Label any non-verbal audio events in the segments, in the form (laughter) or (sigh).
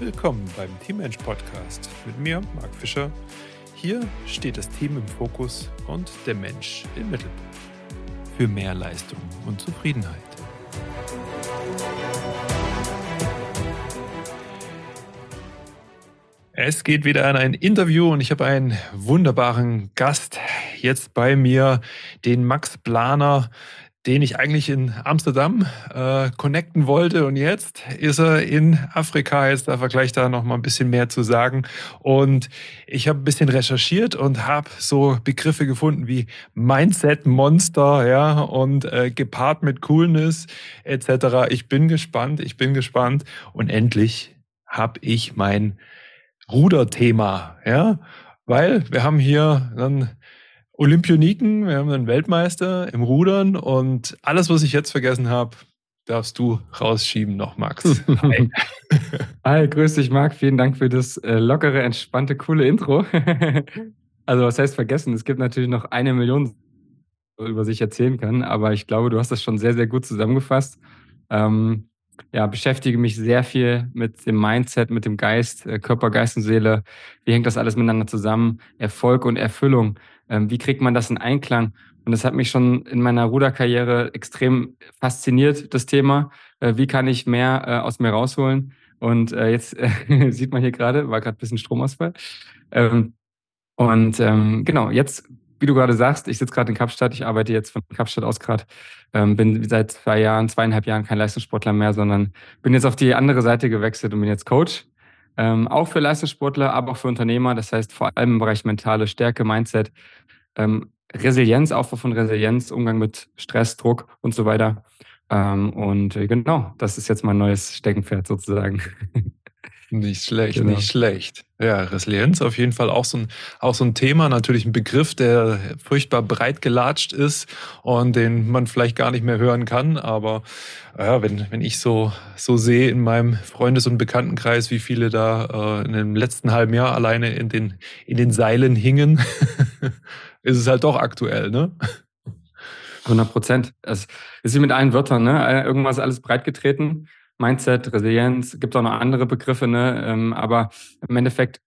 Willkommen beim Teammensch Podcast mit mir, Marc Fischer. Hier steht das Team im Fokus und der Mensch im Mittelpunkt. Für mehr Leistung und Zufriedenheit. Es geht wieder an ein Interview und ich habe einen wunderbaren Gast jetzt bei mir, den Max Planer, den ich eigentlich in Amsterdam äh, connecten wollte. Und jetzt ist er in Afrika. Jetzt darf er gleich da noch mal ein bisschen mehr zu sagen. Und ich habe ein bisschen recherchiert und habe so Begriffe gefunden wie Mindset Monster, ja, und äh, gepaart mit Coolness etc. Ich bin gespannt, ich bin gespannt. Und endlich habe ich mein Ruderthema, ja, weil wir haben hier dann Olympioniken, wir haben einen Weltmeister im Rudern und alles, was ich jetzt vergessen habe, darfst du rausschieben noch, Max. (laughs) Hi. Hi, grüß dich, Marc. Vielen Dank für das äh, lockere, entspannte, coole Intro. (laughs) also, was heißt vergessen? Es gibt natürlich noch eine Million, über sich erzählen kann, aber ich glaube, du hast das schon sehr, sehr gut zusammengefasst. Ähm, ja, beschäftige mich sehr viel mit dem Mindset, mit dem Geist, äh, Körper, Geist und Seele. Wie hängt das alles miteinander zusammen? Erfolg und Erfüllung. Ähm, wie kriegt man das in Einklang? Und das hat mich schon in meiner Ruderkarriere extrem fasziniert, das Thema. Äh, wie kann ich mehr äh, aus mir rausholen? Und äh, jetzt (laughs) sieht man hier gerade, war gerade ein bisschen Stromausfall. Ähm, und ähm, genau, jetzt, wie du gerade sagst, ich sitze gerade in Kapstadt, ich arbeite jetzt von Kapstadt aus gerade, ähm, bin seit zwei Jahren, zweieinhalb Jahren kein Leistungssportler mehr, sondern bin jetzt auf die andere Seite gewechselt und bin jetzt Coach ähm, auch für Leistungssportler, aber auch für Unternehmer. Das heißt vor allem im Bereich mentale Stärke, Mindset, ähm, Resilienz, Aufbau von Resilienz, Umgang mit Stress, Druck und so weiter. Ähm, und äh, genau, das ist jetzt mein neues Steckenpferd sozusagen. (laughs) Nicht schlecht, genau. nicht schlecht. Ja, Resilienz auf jeden Fall auch so, ein, auch so ein Thema, natürlich ein Begriff, der furchtbar breit gelatscht ist und den man vielleicht gar nicht mehr hören kann. Aber ja, wenn, wenn ich so, so sehe in meinem Freundes- und Bekanntenkreis, wie viele da äh, in dem letzten halben Jahr alleine in den, in den Seilen hingen, (laughs) ist es halt doch aktuell, ne? 100 Prozent. Es ist wie mit allen Wörtern, ne? Irgendwas alles breitgetreten. Mindset, Resilienz, gibt auch noch andere Begriffe, ne? Ähm, aber im Endeffekt,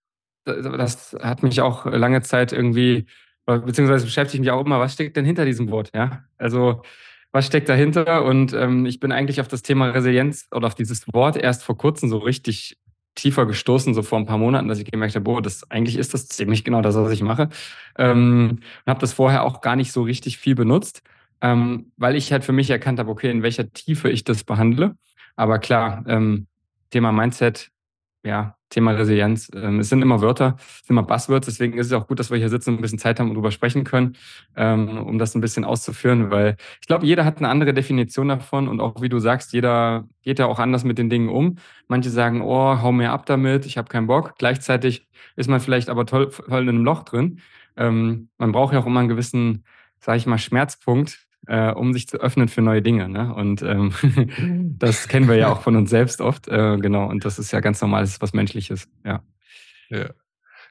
das hat mich auch lange Zeit irgendwie, beziehungsweise beschäftigt mich auch immer, was steckt denn hinter diesem Wort, ja? Also, was steckt dahinter? Und ähm, ich bin eigentlich auf das Thema Resilienz oder auf dieses Wort erst vor kurzem so richtig tiefer gestoßen, so vor ein paar Monaten, dass ich gemerkt habe, boah, das eigentlich ist das ziemlich genau das, was ich mache. Ähm, und habe das vorher auch gar nicht so richtig viel benutzt, ähm, weil ich halt für mich erkannt habe, okay, in welcher Tiefe ich das behandle. Aber klar, ähm, Thema Mindset, ja, Thema Resilienz, ähm, es sind immer Wörter, es sind immer Buzzwords, deswegen ist es auch gut, dass wir hier sitzen und ein bisschen Zeit haben und darüber sprechen können, ähm, um das ein bisschen auszuführen, weil ich glaube, jeder hat eine andere Definition davon und auch wie du sagst, jeder geht ja auch anders mit den Dingen um. Manche sagen, oh, hau mir ab damit, ich habe keinen Bock. Gleichzeitig ist man vielleicht aber toll, voll in einem Loch drin. Ähm, man braucht ja auch immer einen gewissen, sage ich mal, Schmerzpunkt, äh, um sich zu öffnen für neue Dinge. Ne? Und ähm, (laughs) das kennen wir ja auch (laughs) von uns selbst oft. Äh, genau, und das ist ja ganz normal, das ist was Menschliches. Ja. ja.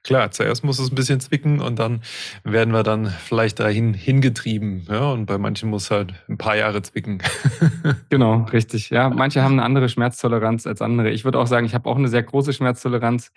Klar, zuerst muss es ein bisschen zwicken und dann werden wir dann vielleicht dahin hingetrieben. Ja, und bei manchen muss halt ein paar Jahre zwicken. (laughs) genau, richtig. Ja, manche haben eine andere Schmerztoleranz als andere. Ich würde auch sagen, ich habe auch eine sehr große Schmerztoleranz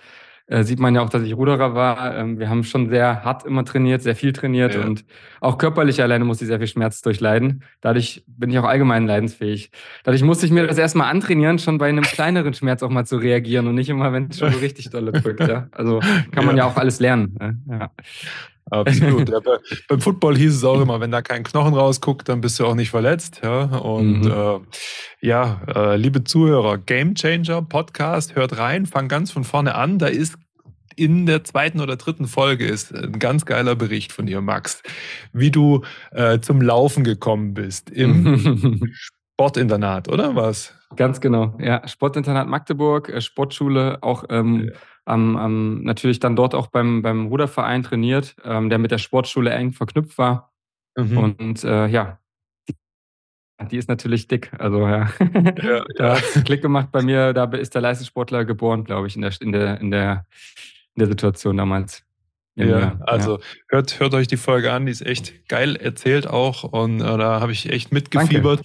äh, sieht man ja auch, dass ich Ruderer war. Ähm, wir haben schon sehr hart immer trainiert, sehr viel trainiert ja. und auch körperlich alleine musste ich sehr viel Schmerz durchleiden. Dadurch bin ich auch allgemein leidensfähig. Dadurch musste ich mir das erstmal antrainieren, schon bei einem kleineren Schmerz auch mal zu reagieren und nicht immer, wenn es schon so richtig dolle drückt. Ja? Also kann man ja. ja auch alles lernen. Ne? Ja. Absolut. (laughs) Ja, bei, beim Football hieß es auch immer, wenn da kein Knochen rausguckt, dann bist du auch nicht verletzt. Ja? Und mhm. äh, ja, äh, liebe Zuhörer, Game Changer Podcast, hört rein, fang ganz von vorne an. Da ist in der zweiten oder dritten Folge ist ein ganz geiler Bericht von dir, Max, wie du äh, zum Laufen gekommen bist im (laughs) Sportinternat, oder was? Ganz genau, ja. Sportinternat Magdeburg, äh, Sportschule, auch ähm, ja ähm, ähm, natürlich dann dort auch beim, beim Ruderverein trainiert, ähm, der mit der Sportschule eng verknüpft war. Mhm. Und äh, ja, die, ist natürlich dick. Also ja, ja (laughs) da hat es Klick gemacht bei mir. Da ist der Leistungssportler geboren, glaube ich, in der, in der, in der, in der Situation damals. Ja, also ja. Hört, hört euch die Folge an, die ist echt geil erzählt auch und äh, da habe ich echt mitgefiebert.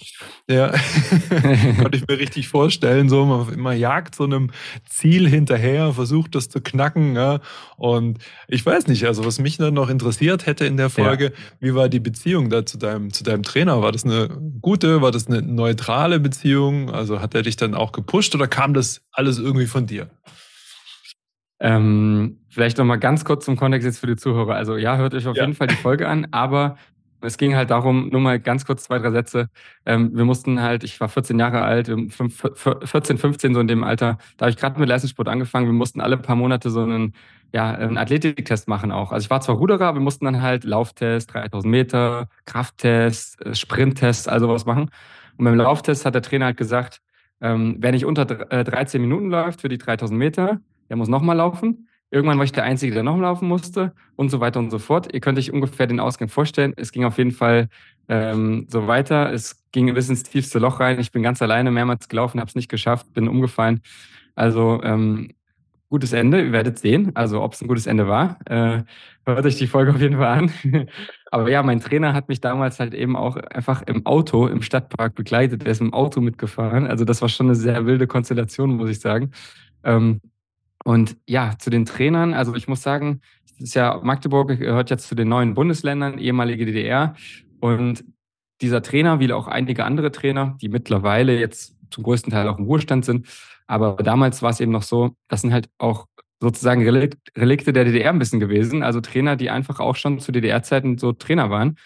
Danke. Ja, (laughs) konnte ich mir richtig vorstellen, so man, man jagt so einem Ziel hinterher, versucht das zu knacken ja? und ich weiß nicht, also was mich dann noch interessiert hätte in der Folge, ja. wie war die Beziehung da zu deinem, zu deinem Trainer? War das eine gute, war das eine neutrale Beziehung? Also hat er dich dann auch gepusht oder kam das alles irgendwie von dir? Ähm, vielleicht nochmal ganz kurz zum Kontext jetzt für die Zuhörer. Also ja, hört euch auf ja. jeden Fall die Folge an, aber es ging halt darum, nur mal ganz kurz zwei, drei Sätze. Ähm, wir mussten halt, ich war 14 Jahre alt, 14, 15 so in dem Alter, da habe ich gerade mit Leistungssport angefangen. Wir mussten alle paar Monate so einen, ja, einen Athletiktest machen auch. Also ich war zwar Ruderer, wir mussten dann halt Lauftest, 3000 Meter, Krafttest, äh, Sprinttest, also was machen. Und beim Lauftest hat der Trainer halt gesagt, ähm, wer nicht unter 13 äh, Minuten läuft für die 3000 Meter, der muss nochmal laufen. Irgendwann war ich der Einzige, der nochmal laufen musste und so weiter und so fort. Ihr könnt euch ungefähr den Ausgang vorstellen. Es ging auf jeden Fall ähm, so weiter. Es ging bis ins tiefste Loch rein. Ich bin ganz alleine mehrmals gelaufen, habe es nicht geschafft, bin umgefallen. Also ähm, gutes Ende, ihr werdet sehen. Also ob es ein gutes Ende war. Äh, hört euch die Folge auf jeden Fall an. (laughs) Aber ja, mein Trainer hat mich damals halt eben auch einfach im Auto im Stadtpark begleitet. Der ist im Auto mitgefahren. Also das war schon eine sehr wilde Konstellation, muss ich sagen. Ähm, und ja, zu den Trainern, also ich muss sagen, ist ja, Magdeburg gehört jetzt zu den neuen Bundesländern, ehemalige DDR. Und dieser Trainer, wie auch einige andere Trainer, die mittlerweile jetzt zum größten Teil auch im Ruhestand sind, aber damals war es eben noch so, das sind halt auch sozusagen Relikte der DDR ein bisschen gewesen. Also Trainer, die einfach auch schon zu DDR-Zeiten so Trainer waren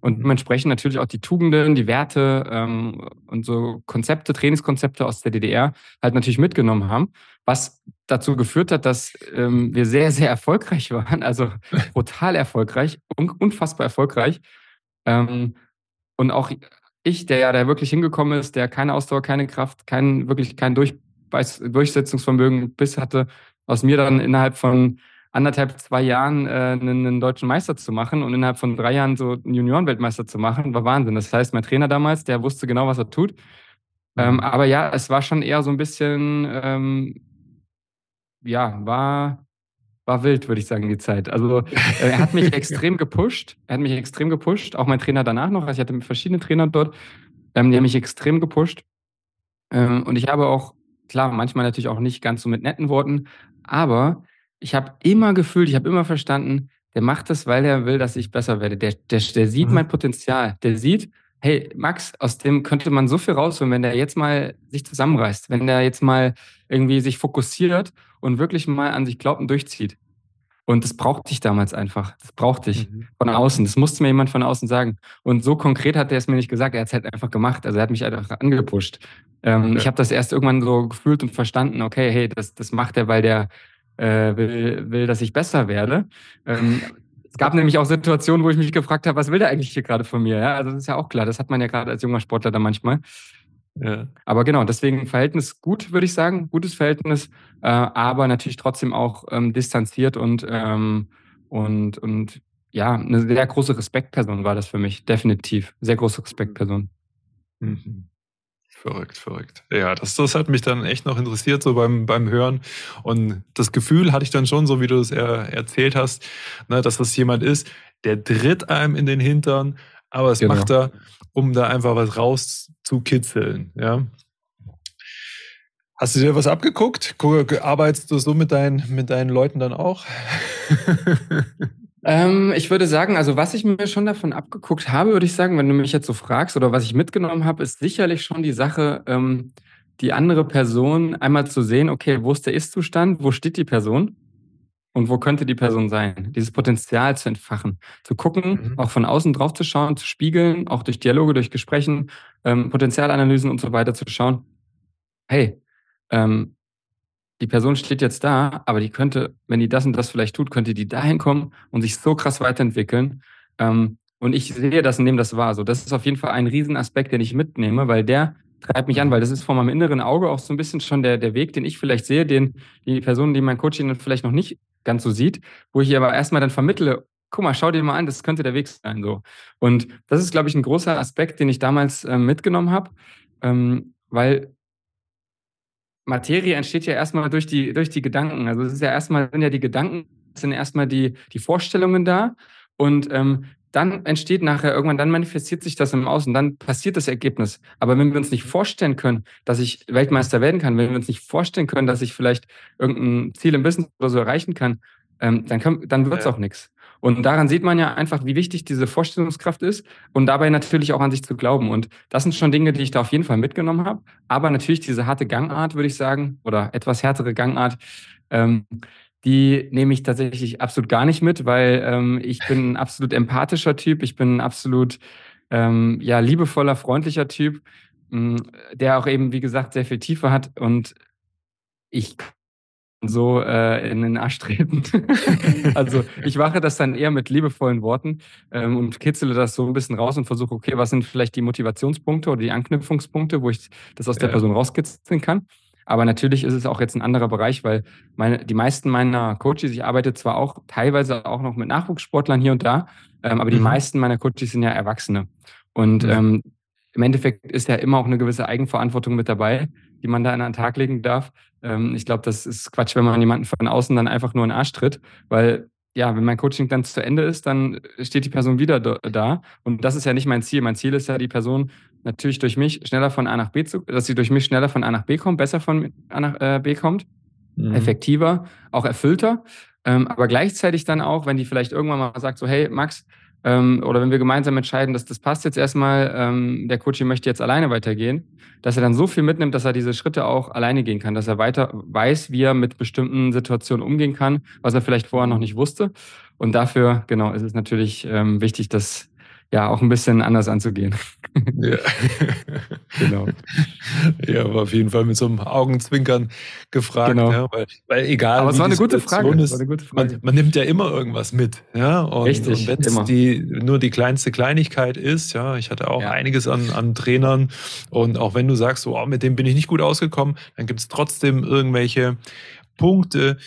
und mhm. dementsprechend natürlich auch die Tugenden, die Werte ähm, und so Konzepte, Trainingskonzepte aus der DDR halt natürlich mitgenommen haben, was dazu geführt hat, dass ähm, wir sehr, sehr erfolgreich waren, also (laughs) brutal erfolgreich, un unfassbar erfolgreich. Ähm, und auch ich, der ja da wirklich hingekommen ist, der keine Ausdauer, keine Kraft, kein, wirklich kein Durchbeiß Durchsetzungsvermögen bis hatte, aus mir dann innerhalb von anderthalb, zwei Jahren äh, einen, einen, deutschen Meister zu machen und innerhalb von drei Jahren so einen Juniorenweltmeister zu machen, war Wahnsinn. Das heißt, mein Trainer damals, der wusste genau, was er tut. Ähm, mhm. aber ja, es war schon eher so ein bisschen, ähm, ja, war, war wild, würde ich sagen, die Zeit. Also äh, er hat mich (laughs) extrem gepusht. Er hat mich extrem gepusht. Auch mein Trainer danach noch. Also ich hatte verschiedene Trainer dort, ähm, die haben mich extrem gepusht. Ähm, und ich habe auch, klar, manchmal natürlich auch nicht ganz so mit netten Worten, aber ich habe immer gefühlt, ich habe immer verstanden, der macht das, weil er will, dass ich besser werde. Der, der, der sieht mhm. mein Potenzial. Der sieht, hey, Max, aus dem könnte man so viel rausholen, wenn der jetzt mal sich zusammenreißt, wenn der jetzt mal irgendwie sich fokussiert und wirklich mal an sich glaubt und durchzieht. Und das brauchte ich damals einfach. Das brauchte ich mhm. von außen. Das musste mir jemand von außen sagen. Und so konkret hat er es mir nicht gesagt. Er hat es halt einfach gemacht. Also er hat mich einfach angepusht. Ähm, okay. Ich habe das erst irgendwann so gefühlt und verstanden, okay, hey, das, das macht er, weil der äh, will, will, dass ich besser werde. Ähm, es gab nämlich auch Situationen, wo ich mich gefragt habe, was will der eigentlich hier gerade von mir? Ja, also das ist ja auch klar. Das hat man ja gerade als junger Sportler da manchmal. Ja. Aber genau, deswegen Verhältnis gut, würde ich sagen, gutes Verhältnis, äh, aber natürlich trotzdem auch ähm, distanziert und, ähm, und, und ja, eine sehr große Respektperson war das für mich, definitiv. Sehr große Respektperson. Mhm. Verrückt, verrückt. Ja, das, das hat mich dann echt noch interessiert, so beim, beim Hören. Und das Gefühl hatte ich dann schon, so wie du es er, erzählt hast, ne, dass das jemand ist, der tritt einem in den Hintern, aber es genau. macht er, um da einfach was rauszukitzeln. Ja. Hast du dir was abgeguckt? Arbeitest du so mit deinen, mit deinen Leuten dann auch? (laughs) Ähm, ich würde sagen, also was ich mir schon davon abgeguckt habe, würde ich sagen, wenn du mich jetzt so fragst oder was ich mitgenommen habe, ist sicherlich schon die Sache, ähm, die andere Person einmal zu sehen, okay, wo ist der Ist-Zustand, wo steht die Person und wo könnte die Person sein? Dieses Potenzial zu entfachen, zu gucken, mhm. auch von außen drauf zu schauen, zu spiegeln, auch durch Dialoge, durch Gesprächen, ähm, Potenzialanalysen und so weiter zu schauen. Hey, ähm, die Person steht jetzt da, aber die könnte, wenn die das und das vielleicht tut, könnte die dahin kommen und sich so krass weiterentwickeln. Ähm, und ich sehe das und nehme das wahr. So, das ist auf jeden Fall ein Riesenaspekt, den ich mitnehme, weil der treibt mich an, weil das ist vor meinem inneren Auge auch so ein bisschen schon der, der Weg, den ich vielleicht sehe, den die Person, die mein Coaching vielleicht noch nicht ganz so sieht, wo ich aber erstmal dann vermittle, guck mal, schau dir mal an, das könnte der Weg sein. So. Und das ist, glaube ich, ein großer Aspekt, den ich damals äh, mitgenommen habe, ähm, weil Materie entsteht ja erstmal durch die, durch die Gedanken. Also es ist ja erstmal, sind ja die Gedanken sind erstmal die, die Vorstellungen da und ähm, dann entsteht nachher irgendwann, dann manifestiert sich das im Außen, dann passiert das Ergebnis. Aber wenn wir uns nicht vorstellen können, dass ich Weltmeister werden kann, wenn wir uns nicht vorstellen können, dass ich vielleicht irgendein Ziel im Business oder so erreichen kann, ähm, dann, kann, dann wird's ja. auch nichts. Und daran sieht man ja einfach, wie wichtig diese Vorstellungskraft ist und dabei natürlich auch an sich zu glauben. Und das sind schon Dinge, die ich da auf jeden Fall mitgenommen habe. Aber natürlich diese harte Gangart, würde ich sagen, oder etwas härtere Gangart, ähm, die nehme ich tatsächlich absolut gar nicht mit, weil ähm, ich bin ein absolut empathischer Typ, ich bin ein absolut ähm, ja, liebevoller, freundlicher Typ, mh, der auch eben, wie gesagt, sehr viel Tiefe hat und ich so äh, in den Arsch treten. (laughs) also ich mache das dann eher mit liebevollen Worten ähm, und kitzele das so ein bisschen raus und versuche, okay, was sind vielleicht die Motivationspunkte oder die Anknüpfungspunkte, wo ich das aus der Person rauskitzeln kann. Aber natürlich ist es auch jetzt ein anderer Bereich, weil meine, die meisten meiner Coaches, ich arbeite zwar auch teilweise auch noch mit Nachwuchssportlern hier und da, ähm, aber die mhm. meisten meiner Coaches sind ja Erwachsene. Und mhm. ähm, im Endeffekt ist ja immer auch eine gewisse Eigenverantwortung mit dabei, die man da an den Tag legen darf. Ähm, ich glaube, das ist Quatsch, wenn man jemanden von außen dann einfach nur in den Arsch tritt, weil ja, wenn mein Coaching dann zu Ende ist, dann steht die Person wieder da. Und das ist ja nicht mein Ziel. Mein Ziel ist ja, die Person natürlich durch mich schneller von A nach B zu, dass sie durch mich schneller von A nach B kommt, besser von A nach äh, B kommt, mhm. effektiver, auch erfüllter. Ähm, aber gleichzeitig dann auch, wenn die vielleicht irgendwann mal sagt, so, hey, Max, ähm, oder wenn wir gemeinsam entscheiden, dass das passt jetzt erstmal, ähm, der Coach möchte jetzt alleine weitergehen, dass er dann so viel mitnimmt, dass er diese Schritte auch alleine gehen kann, dass er weiter weiß, wie er mit bestimmten Situationen umgehen kann, was er vielleicht vorher noch nicht wusste. Und dafür, genau, ist es natürlich ähm, wichtig, dass ja auch ein bisschen anders anzugehen. Ja. (laughs) genau. Ja, aber auf jeden Fall mit so einem Augenzwinkern gefragt, genau. ja, weil, weil egal. Aber es war eine, gute Frage. Ist, war eine gute Frage. Man, man, nimmt ja immer irgendwas mit, ja. Und, Richtig. Und wenn es die nur die kleinste Kleinigkeit ist, ja, ich hatte auch ja. einiges an, an Trainern und auch wenn du sagst, so, oh, mit dem bin ich nicht gut ausgekommen, dann gibt es trotzdem irgendwelche Punkte,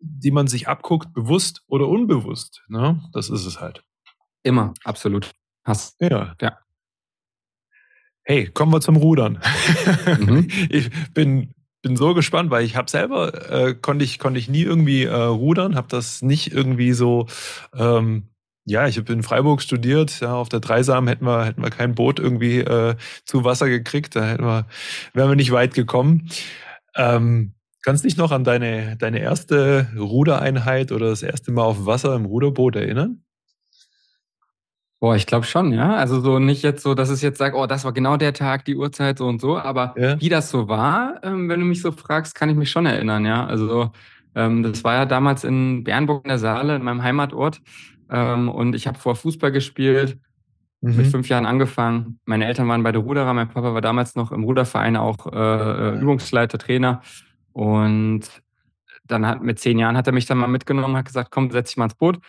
die man sich abguckt, bewusst oder unbewusst. Ne? Das ist es halt. Immer, absolut. Hast. Ja. ja. Hey, kommen wir zum Rudern. Mhm. (laughs) Ich bin bin so gespannt, weil ich habe selber äh, konnte ich konnte ich nie irgendwie äh, rudern, habe das nicht irgendwie so ähm, ja, ich habe in Freiburg studiert, ja, auf der Dreisam hätten wir hätten wir kein Boot irgendwie äh, zu Wasser gekriegt, da hätten wir wären wir nicht weit gekommen. Ähm, kannst dich noch an deine deine erste Rudereinheit oder das erste Mal auf Wasser im Ruderboot erinnern? Boah, ich glaube schon, ja. Also so nicht jetzt so, dass es jetzt sagt, oh, das war genau der Tag, die Uhrzeit so und so, aber ja. wie das so war, ähm, wenn du mich so fragst, kann ich mich schon erinnern, ja. Also ähm, das war ja damals in Bernburg in der Saale, in meinem Heimatort. Ähm, und ich habe vor Fußball gespielt, mhm. mit fünf Jahren angefangen. Meine Eltern waren bei der Ruderer, mein Papa war damals noch im Ruderverein auch äh, äh, Übungsleiter, Trainer. Und dann hat mit zehn Jahren hat er mich dann mal mitgenommen, hat gesagt, komm, setz dich mal ins Boot.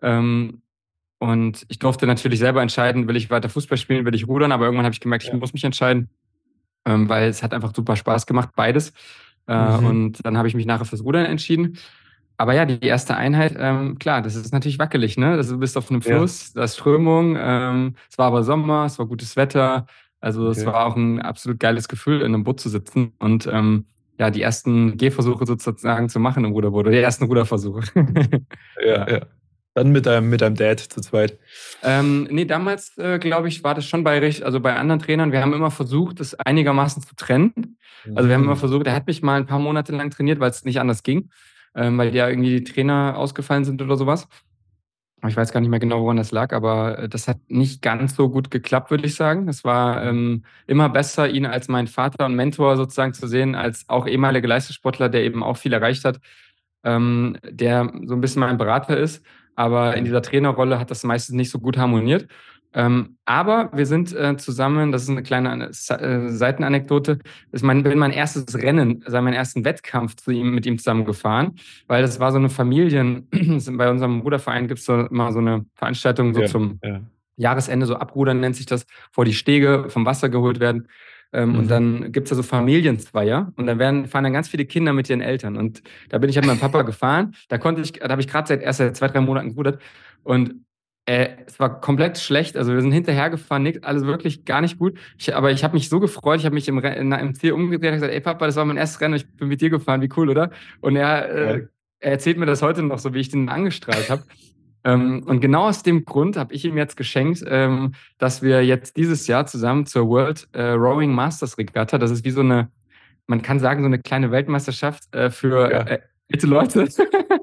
Ähm, und ich durfte natürlich selber entscheiden, will ich weiter Fußball spielen, will ich rudern, aber irgendwann habe ich gemerkt, ich ja. muss mich entscheiden, ähm, weil es hat einfach super Spaß gemacht, beides. Äh, mhm. Und dann habe ich mich nachher fürs Rudern entschieden. Aber ja, die erste Einheit, ähm, klar, das ist natürlich wackelig, ne? Also du bist auf einem Fluss, ja. da ist Strömung, ähm, es war aber Sommer, es war gutes Wetter. Also okay. es war auch ein absolut geiles Gefühl, in einem Boot zu sitzen und ähm, ja, die ersten Gehversuche sozusagen zu machen im Ruderboot oder die ersten Ruderversuche. ja, (laughs) ja. Dann mit deinem, mit deinem Dad zu zweit. Ähm, nee, damals, äh, glaube ich, war das schon bei, also bei anderen Trainern. Wir haben immer versucht, das einigermaßen zu trennen. Also wir haben immer mhm. versucht, er hat mich mal ein paar Monate lang trainiert, weil es nicht anders ging, ähm, weil ja irgendwie die Trainer ausgefallen sind oder sowas. Ich weiß gar nicht mehr genau, woran das lag, aber äh, das hat nicht ganz so gut geklappt, würde ich sagen. Es war ähm, immer besser, ihn als meinen Vater und Mentor sozusagen zu sehen, als auch ehemaliger Leistungssportler, der eben auch viel erreicht hat, ähm, der so ein bisschen mein Berater ist aber in dieser Trainerrolle hat das meistens nicht so gut harmoniert. Ähm, aber wir sind äh, zusammen, das ist eine kleine äh, Seitenanekdote, ist mein, bin mein erstes Rennen, also meinen ersten Wettkampf zu ihm, mit ihm zusammen gefahren, weil das war so eine Familien, (clears throat) bei unserem Bruderverein gibt es so, immer so eine Veranstaltung so ja, zum ja. Jahresende, so Abrudern nennt sich das, vor die Stege vom Wasser geholt werden. Ähm, mhm. Und dann gibt's da so Familienzweier und dann werden, fahren dann ganz viele Kinder mit ihren Eltern. Und da bin ich halt mit meinem Papa (laughs) gefahren. Da konnte ich, da habe ich gerade seit erst seit zwei, drei Monaten gerudert. Und äh, es war komplett schlecht. Also wir sind hinterhergefahren, nix, alles wirklich gar nicht gut. Ich, aber ich habe mich so gefreut, ich habe mich im, im Ziel umgedreht und gesagt, ey Papa, das war mein erstes Rennen, ich bin mit dir gefahren, wie cool, oder? Und er, äh, er erzählt mir das heute noch so, wie ich den angestrahlt habe. Ähm, und genau aus dem Grund habe ich ihm jetzt geschenkt, ähm, dass wir jetzt dieses Jahr zusammen zur World äh, Rowing Masters Regatta, das ist wie so eine, man kann sagen, so eine kleine Weltmeisterschaft äh, für ja. Bitte Leute,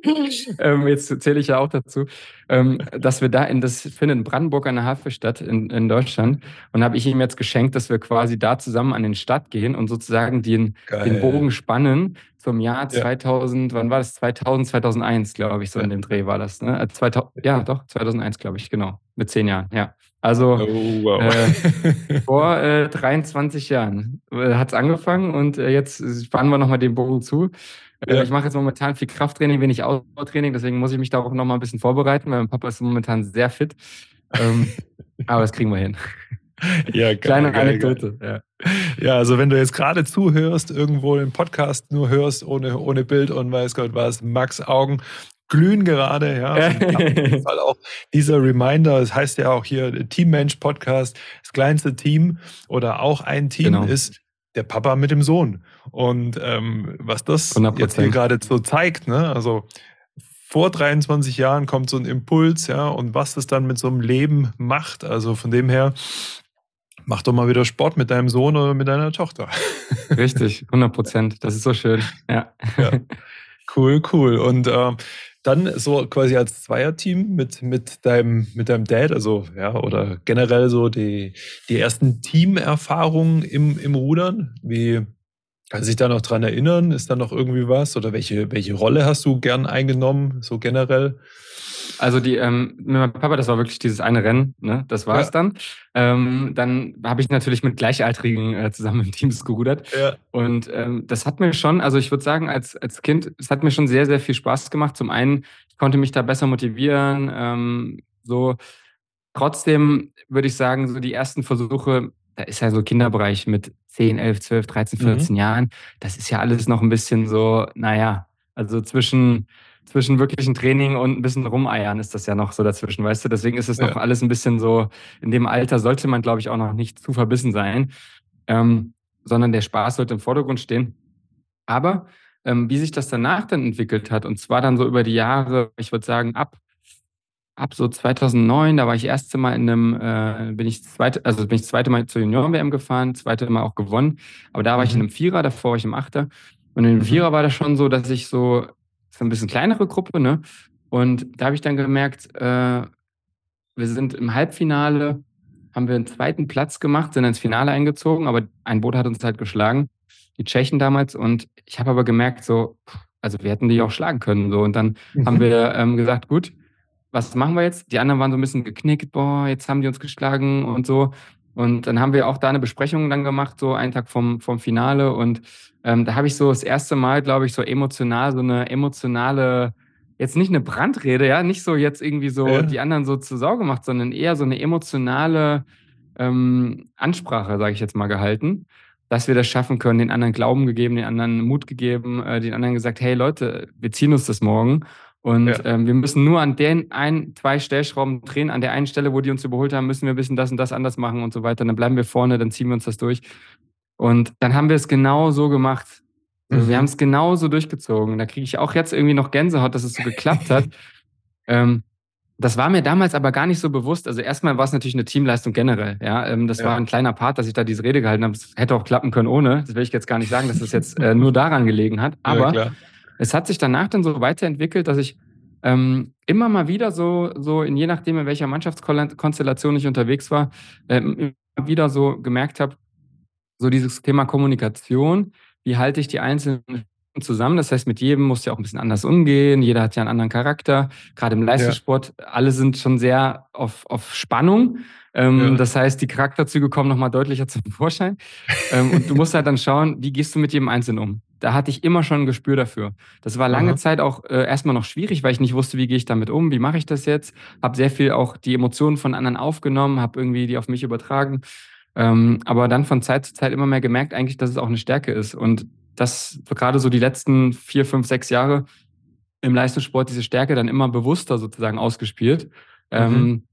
(laughs) ähm, jetzt zähle ich ja auch dazu, ähm, dass wir da in das findet in Brandenburg an der Hafenstadt in, in Deutschland und habe ich ihm jetzt geschenkt, dass wir quasi da zusammen an den Start gehen und sozusagen den, den Bogen spannen zum Jahr 2000, ja. wann war das? 2000, 2001, glaube ich, so in dem Dreh war das. Ne? 2000, äh, ja, doch, 2001, glaube ich, genau, mit zehn Jahren, ja. Also oh, wow. äh, (laughs) vor äh, 23 Jahren äh, hat es angefangen und äh, jetzt spannen wir nochmal den Bogen zu. Äh, ja. Ich mache jetzt momentan viel Krafttraining, wenig Outdoor-Training, deswegen muss ich mich da auch noch mal ein bisschen vorbereiten, weil mein Papa ist momentan sehr fit. ähm, (laughs) aber das kriegen wir hin. Ja, (laughs) geil, Kleine geil, Anekdote. Geil. Ja. ja, also wenn du jetzt gerade zuhörst, irgendwo im Podcast nur hörst, ohne, ohne Bild und weiß Gott was, Max Augen glühen gerade, ja. Fall auch dieser Reminder, das heißt ja auch hier Teammensch Podcast, das kleinste Team oder auch ein Team genau. ist der Papa mit dem Sohn. Und ähm, was das 100%. jetzt hier gerade so zeigt, ne, also vor 23 Jahren kommt so ein Impuls, ja, und was das dann mit so einem Leben macht. Also von dem her, mach doch mal wieder Sport mit deinem Sohn oder mit deiner Tochter. (laughs) Richtig, 100 Prozent. Das ist so schön. Ja. ja. Cool, cool. Und äh, dann so quasi als Zweierteam mit, mit, deinem, mit deinem Dad, also ja, oder generell so die, die ersten Teamerfahrungen im, im Rudern. Wie kannst du dich da noch dran erinnern? Ist da noch irgendwie was? Oder welche, welche Rolle hast du gern eingenommen, so generell? Also die, ähm, mit meinem Papa, das war wirklich dieses eine Rennen, ne? Das war es ja. dann. Ähm, dann habe ich natürlich mit Gleichaltrigen äh, zusammen im Teams gerudert. Ja. Und ähm, das hat mir schon, also ich würde sagen, als, als Kind, es hat mir schon sehr, sehr viel Spaß gemacht. Zum einen, ich konnte mich da besser motivieren. Ähm, so trotzdem würde ich sagen, so die ersten Versuche, da ist ja so Kinderbereich mit 10, 11, 12, 13, 14 mhm. Jahren. Das ist ja alles noch ein bisschen so, naja, also zwischen zwischen wirklichen Training und ein bisschen rumeiern ist das ja noch so dazwischen, weißt du? Deswegen ist es ja. noch alles ein bisschen so, in dem Alter sollte man, glaube ich, auch noch nicht zu verbissen sein, ähm, sondern der Spaß sollte im Vordergrund stehen. Aber ähm, wie sich das danach dann entwickelt hat, und zwar dann so über die Jahre, ich würde sagen, ab, ab so 2009, da war ich erste Mal in einem, äh, bin ich zweite, also bin ich zweite Mal zur Junioren-WM gefahren, zweite Mal auch gewonnen, aber da war mhm. ich in einem Vierer, davor war ich im Achter. Und in dem mhm. Vierer war das schon so, dass ich so ist ein bisschen kleinere Gruppe, ne? Und da habe ich dann gemerkt, äh, wir sind im Halbfinale, haben wir einen zweiten Platz gemacht, sind ins Finale eingezogen, aber ein Boot hat uns halt geschlagen, die Tschechen damals. Und ich habe aber gemerkt, so, also wir hätten die auch schlagen können. So. Und dann mhm. haben wir ähm, gesagt, gut, was machen wir jetzt? Die anderen waren so ein bisschen geknickt, boah, jetzt haben die uns geschlagen und so. Und dann haben wir auch da eine Besprechung dann gemacht, so einen Tag vom, vom Finale. Und ähm, da habe ich so das erste Mal, glaube ich, so emotional, so eine emotionale, jetzt nicht eine Brandrede, ja, nicht so jetzt irgendwie so ja. die anderen so zur Sau gemacht, sondern eher so eine emotionale ähm, Ansprache, sage ich jetzt mal, gehalten, dass wir das schaffen können, den anderen Glauben gegeben, den anderen Mut gegeben, äh, den anderen gesagt, hey Leute, wir ziehen uns das morgen. Und ja. ähm, wir müssen nur an den ein, zwei Stellschrauben drehen. An der einen Stelle, wo die uns überholt haben, müssen wir ein bisschen das und das anders machen und so weiter. Dann bleiben wir vorne, dann ziehen wir uns das durch. Und dann haben wir es genau so gemacht. Also mhm. Wir haben es genau so durchgezogen. Da kriege ich auch jetzt irgendwie noch Gänsehaut, dass es so geklappt hat. (laughs) ähm, das war mir damals aber gar nicht so bewusst. Also erstmal war es natürlich eine Teamleistung generell. Ja, ähm, das ja. war ein kleiner Part, dass ich da diese Rede gehalten habe. Es hätte auch klappen können ohne. Das will ich jetzt gar nicht sagen, dass es jetzt äh, nur daran gelegen hat. Aber ja, es hat sich danach dann so weiterentwickelt, dass ich ähm, immer mal wieder so, so in je nachdem, in welcher Mannschaftskonstellation ich unterwegs war, ähm, immer wieder so gemerkt habe, so dieses Thema Kommunikation, wie halte ich die einzelnen zusammen. Das heißt, mit jedem muss ja auch ein bisschen anders umgehen. Jeder hat ja einen anderen Charakter. Gerade im Leistungssport, ja. alle sind schon sehr auf, auf Spannung. Ähm, ja. Das heißt, die Charakterzüge kommen nochmal deutlicher zum Vorschein. ähm, und du musst halt dann schauen, wie gehst du mit jedem Einzelnen um. Da hatte ich immer schon ein Gespür dafür. Das war lange Aha. Zeit auch äh, erstmal noch schwierig, weil ich nicht wusste, wie gehe ich damit um, wie mache ich das jetzt. Habe sehr viel auch die Emotionen von anderen aufgenommen, habe irgendwie die auf mich übertragen. Ähm, aber dann von Zeit zu Zeit immer mehr gemerkt, eigentlich, dass es auch eine Stärke ist. Und das gerade so die letzten vier, fünf, sechs Jahre im Leistungssport diese Stärke dann immer bewusster sozusagen ausgespielt. Mhm. Ähm,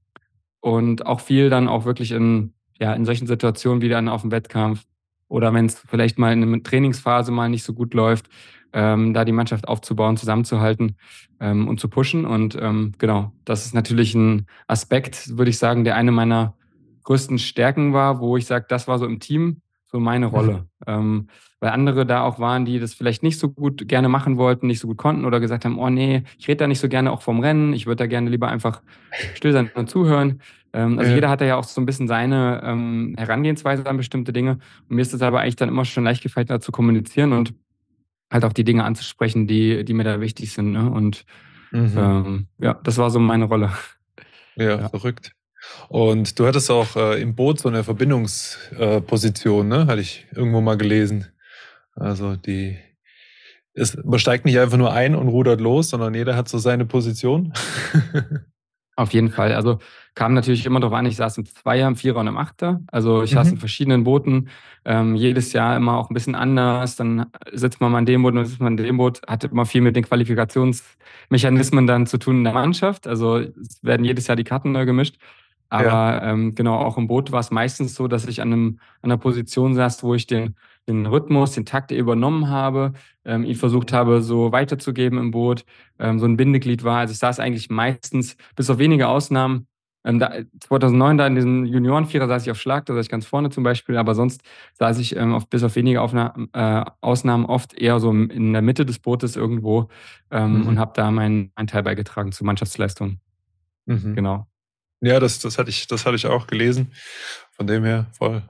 und auch viel dann auch wirklich in, ja, in solchen Situationen wie dann auf dem Wettkampf, oder wenn es vielleicht mal in einer Trainingsphase mal nicht so gut läuft, ähm, da die Mannschaft aufzubauen, zusammenzuhalten ähm, und zu pushen. Und ähm, genau, das ist natürlich ein Aspekt, würde ich sagen, der eine meiner größten Stärken war, wo ich sage, das war so im Team so meine. Rolle. Ähm, weil andere da auch waren, die das vielleicht nicht so gut gerne machen wollten, nicht so gut konnten oder gesagt haben, oh nee, ich rede da nicht so gerne auch vom Rennen, ich würde da gerne lieber einfach still sein und zuhören. Ähm, also ja. jeder hat da ja auch so ein bisschen seine ähm, Herangehensweise an bestimmte Dinge. Und mir ist es aber eigentlich dann immer schon leicht gefallen, da zu kommunizieren und halt auch die Dinge anzusprechen, die, die mir da wichtig sind. Ne? Und mhm. ähm, ja, das war so meine Rolle. Ja, ja. verrückt. Und du hattest auch äh, im Boot so eine Verbindungsposition, äh, ne? Hatte ich irgendwo mal gelesen. Also die es, man steigt nicht einfach nur ein und rudert los, sondern jeder hat so seine Position. (laughs) Auf jeden Fall. Also kam natürlich immer darauf an, ich saß im Zweier, im Vierer und im Achter. Also ich mhm. saß in verschiedenen Booten, ähm, jedes Jahr immer auch ein bisschen anders. Dann sitzt man mal in dem Boot und sitzt man in dem Boot. Hatte immer viel mit den Qualifikationsmechanismen dann zu tun in der Mannschaft. Also es werden jedes Jahr die Karten neu gemischt. Aber ja. ähm, genau, auch im Boot war es meistens so, dass ich an, einem, an einer Position saß, wo ich den, den Rhythmus, den Takt übernommen habe, ähm, ihn versucht habe, so weiterzugeben im Boot, ähm, so ein Bindeglied war. Also ich saß eigentlich meistens, bis auf wenige Ausnahmen, ähm, da, 2009 da in diesem Juniorenvierer saß ich auf Schlag, da saß ich ganz vorne zum Beispiel, aber sonst saß ich ähm, auf, bis auf wenige Aufna äh, Ausnahmen oft eher so in der Mitte des Bootes irgendwo ähm, mhm. und habe da meinen, meinen Teil beigetragen zur Mannschaftsleistung. Mhm. Genau. Ja, das, das hatte ich, das hatte ich auch gelesen. Von dem her voll.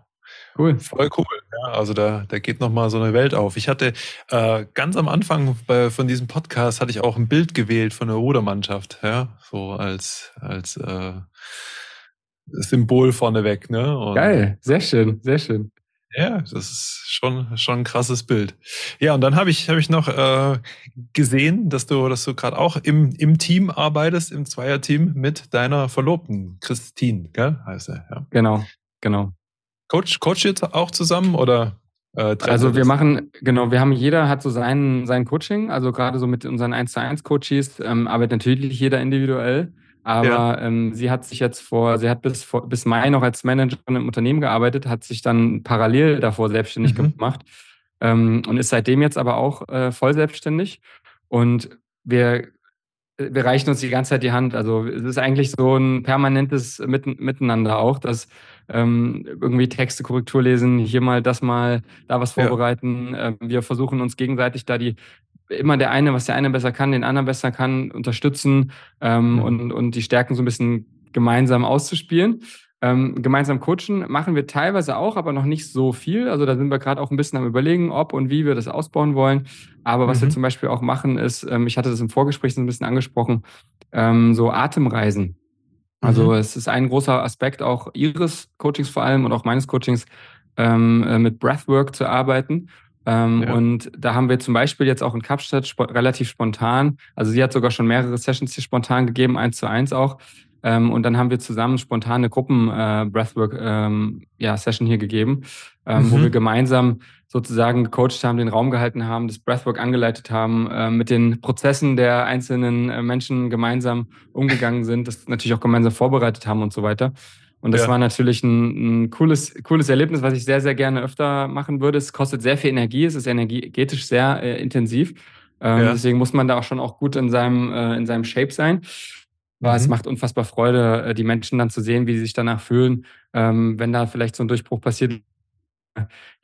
Cool. Voll cool. Ja, also da, da geht nochmal so eine Welt auf. Ich hatte äh, ganz am Anfang bei, von diesem Podcast hatte ich auch ein Bild gewählt von der Rudermannschaft, ja, so als, als äh, Symbol vorneweg, ne? Und, Geil, sehr schön, sehr schön. Ja, das ist schon, schon ein krasses Bild. Ja, und dann habe ich, hab ich noch äh, gesehen, dass du, dass du gerade auch im, im Team arbeitest, im Zweierteam mit deiner Verlobten, Christine, gell? Heißt er, ja. Genau, genau. Coach, coach jetzt auch zusammen oder? Äh, also wir machen, genau, wir haben jeder hat so sein, sein Coaching, also gerade so mit unseren 1 zu 1 Coaches, ähm, arbeitet natürlich jeder individuell. Aber ja. ähm, sie hat sich jetzt vor, sie hat bis, vor, bis Mai noch als Managerin im Unternehmen gearbeitet, hat sich dann parallel davor selbstständig mhm. gemacht ähm, und ist seitdem jetzt aber auch äh, voll selbstständig. Und wir, wir reichen uns die ganze Zeit die Hand. Also es ist eigentlich so ein permanentes Mitten, Miteinander auch, dass ähm, irgendwie Texte, Korrektur lesen, hier mal das mal, da was vorbereiten. Ja. Ähm, wir versuchen uns gegenseitig da die immer der eine, was der eine besser kann, den anderen besser kann, unterstützen ähm, mhm. und, und die Stärken so ein bisschen gemeinsam auszuspielen. Ähm, gemeinsam coachen machen wir teilweise auch, aber noch nicht so viel. Also da sind wir gerade auch ein bisschen am überlegen, ob und wie wir das ausbauen wollen. Aber was mhm. wir zum Beispiel auch machen, ist, ähm, ich hatte das im Vorgespräch so ein bisschen angesprochen, ähm, so Atemreisen. Also mhm. es ist ein großer Aspekt auch Ihres Coachings vor allem und auch meines Coachings, ähm, äh, mit Breathwork zu arbeiten. Ähm, ja. Und da haben wir zum Beispiel jetzt auch in Kapstadt sp relativ spontan, also sie hat sogar schon mehrere Sessions hier spontan gegeben, eins zu eins auch. Ähm, und dann haben wir zusammen spontane Gruppen-Breathwork-Session äh, ja, hier gegeben, ähm, mhm. wo wir gemeinsam sozusagen gecoacht haben, den Raum gehalten haben, das Breathwork angeleitet haben, äh, mit den Prozessen der einzelnen äh, Menschen gemeinsam umgegangen sind, das natürlich auch gemeinsam vorbereitet haben und so weiter. Und das ja. war natürlich ein, ein, cooles, cooles Erlebnis, was ich sehr, sehr gerne öfter machen würde. Es kostet sehr viel Energie, es ist energetisch sehr äh, intensiv. Ähm, ja. Deswegen muss man da auch schon auch gut in seinem, äh, in seinem Shape sein. Aber mhm. es macht unfassbar Freude, äh, die Menschen dann zu sehen, wie sie sich danach fühlen, ähm, wenn da vielleicht so ein Durchbruch passiert,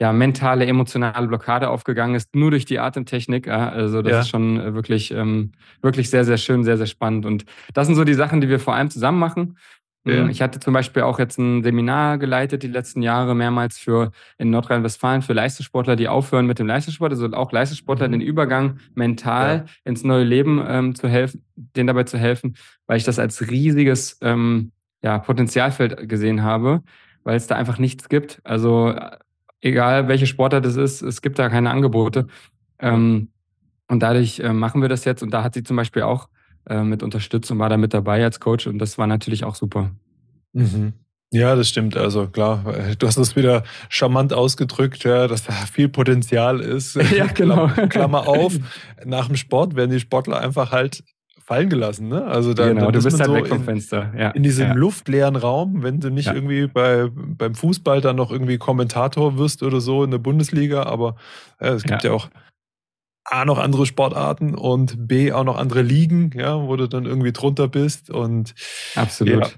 ja, mentale, emotionale Blockade aufgegangen ist, nur durch die Atemtechnik. Also das ja. ist schon äh, wirklich, ähm, wirklich sehr, sehr schön, sehr, sehr spannend. Und das sind so die Sachen, die wir vor allem zusammen machen. Ja. Ähm, ich hatte zum Beispiel auch jetzt ein Seminar geleitet die letzten Jahre mehrmals für in Nordrhein-Westfalen für Leistungssportler, die aufhören mit dem Leistungssport, also auch Leistungssportler mhm. den Übergang mental ja. ins neue Leben ähm, zu helfen, denen dabei zu helfen, weil ich das als riesiges ähm, ja, Potenzialfeld gesehen habe, weil es da einfach nichts gibt. Also egal welche Sportart es ist, es gibt da keine Angebote. Ähm, und dadurch äh, machen wir das jetzt. Und da hat sie zum Beispiel auch äh, mit unterstützt und war da mit dabei als Coach und das war natürlich auch super. Mhm. Ja, das stimmt. Also klar, (laughs) du hast es wieder charmant ausgedrückt, ja, dass da viel Potenzial ist. (laughs) Ja, genau. Klammer (laughs) auf. Nach dem Sport werden die Sportler einfach halt fallen gelassen. Ne? Also da, genau, du bist halt so weg vom in, Fenster. Ja, in diesem ja. luftleeren Raum, wenn du nicht Ja. irgendwie bei, beim Fußball dann noch irgendwie Kommentator wirst oder so in der Bundesliga, aber ja, es gibt. Ja. auch A noch andere Sportarten und B auch noch andere Ligen, ja, wo du dann irgendwie drunter bist und Absolut. Ja.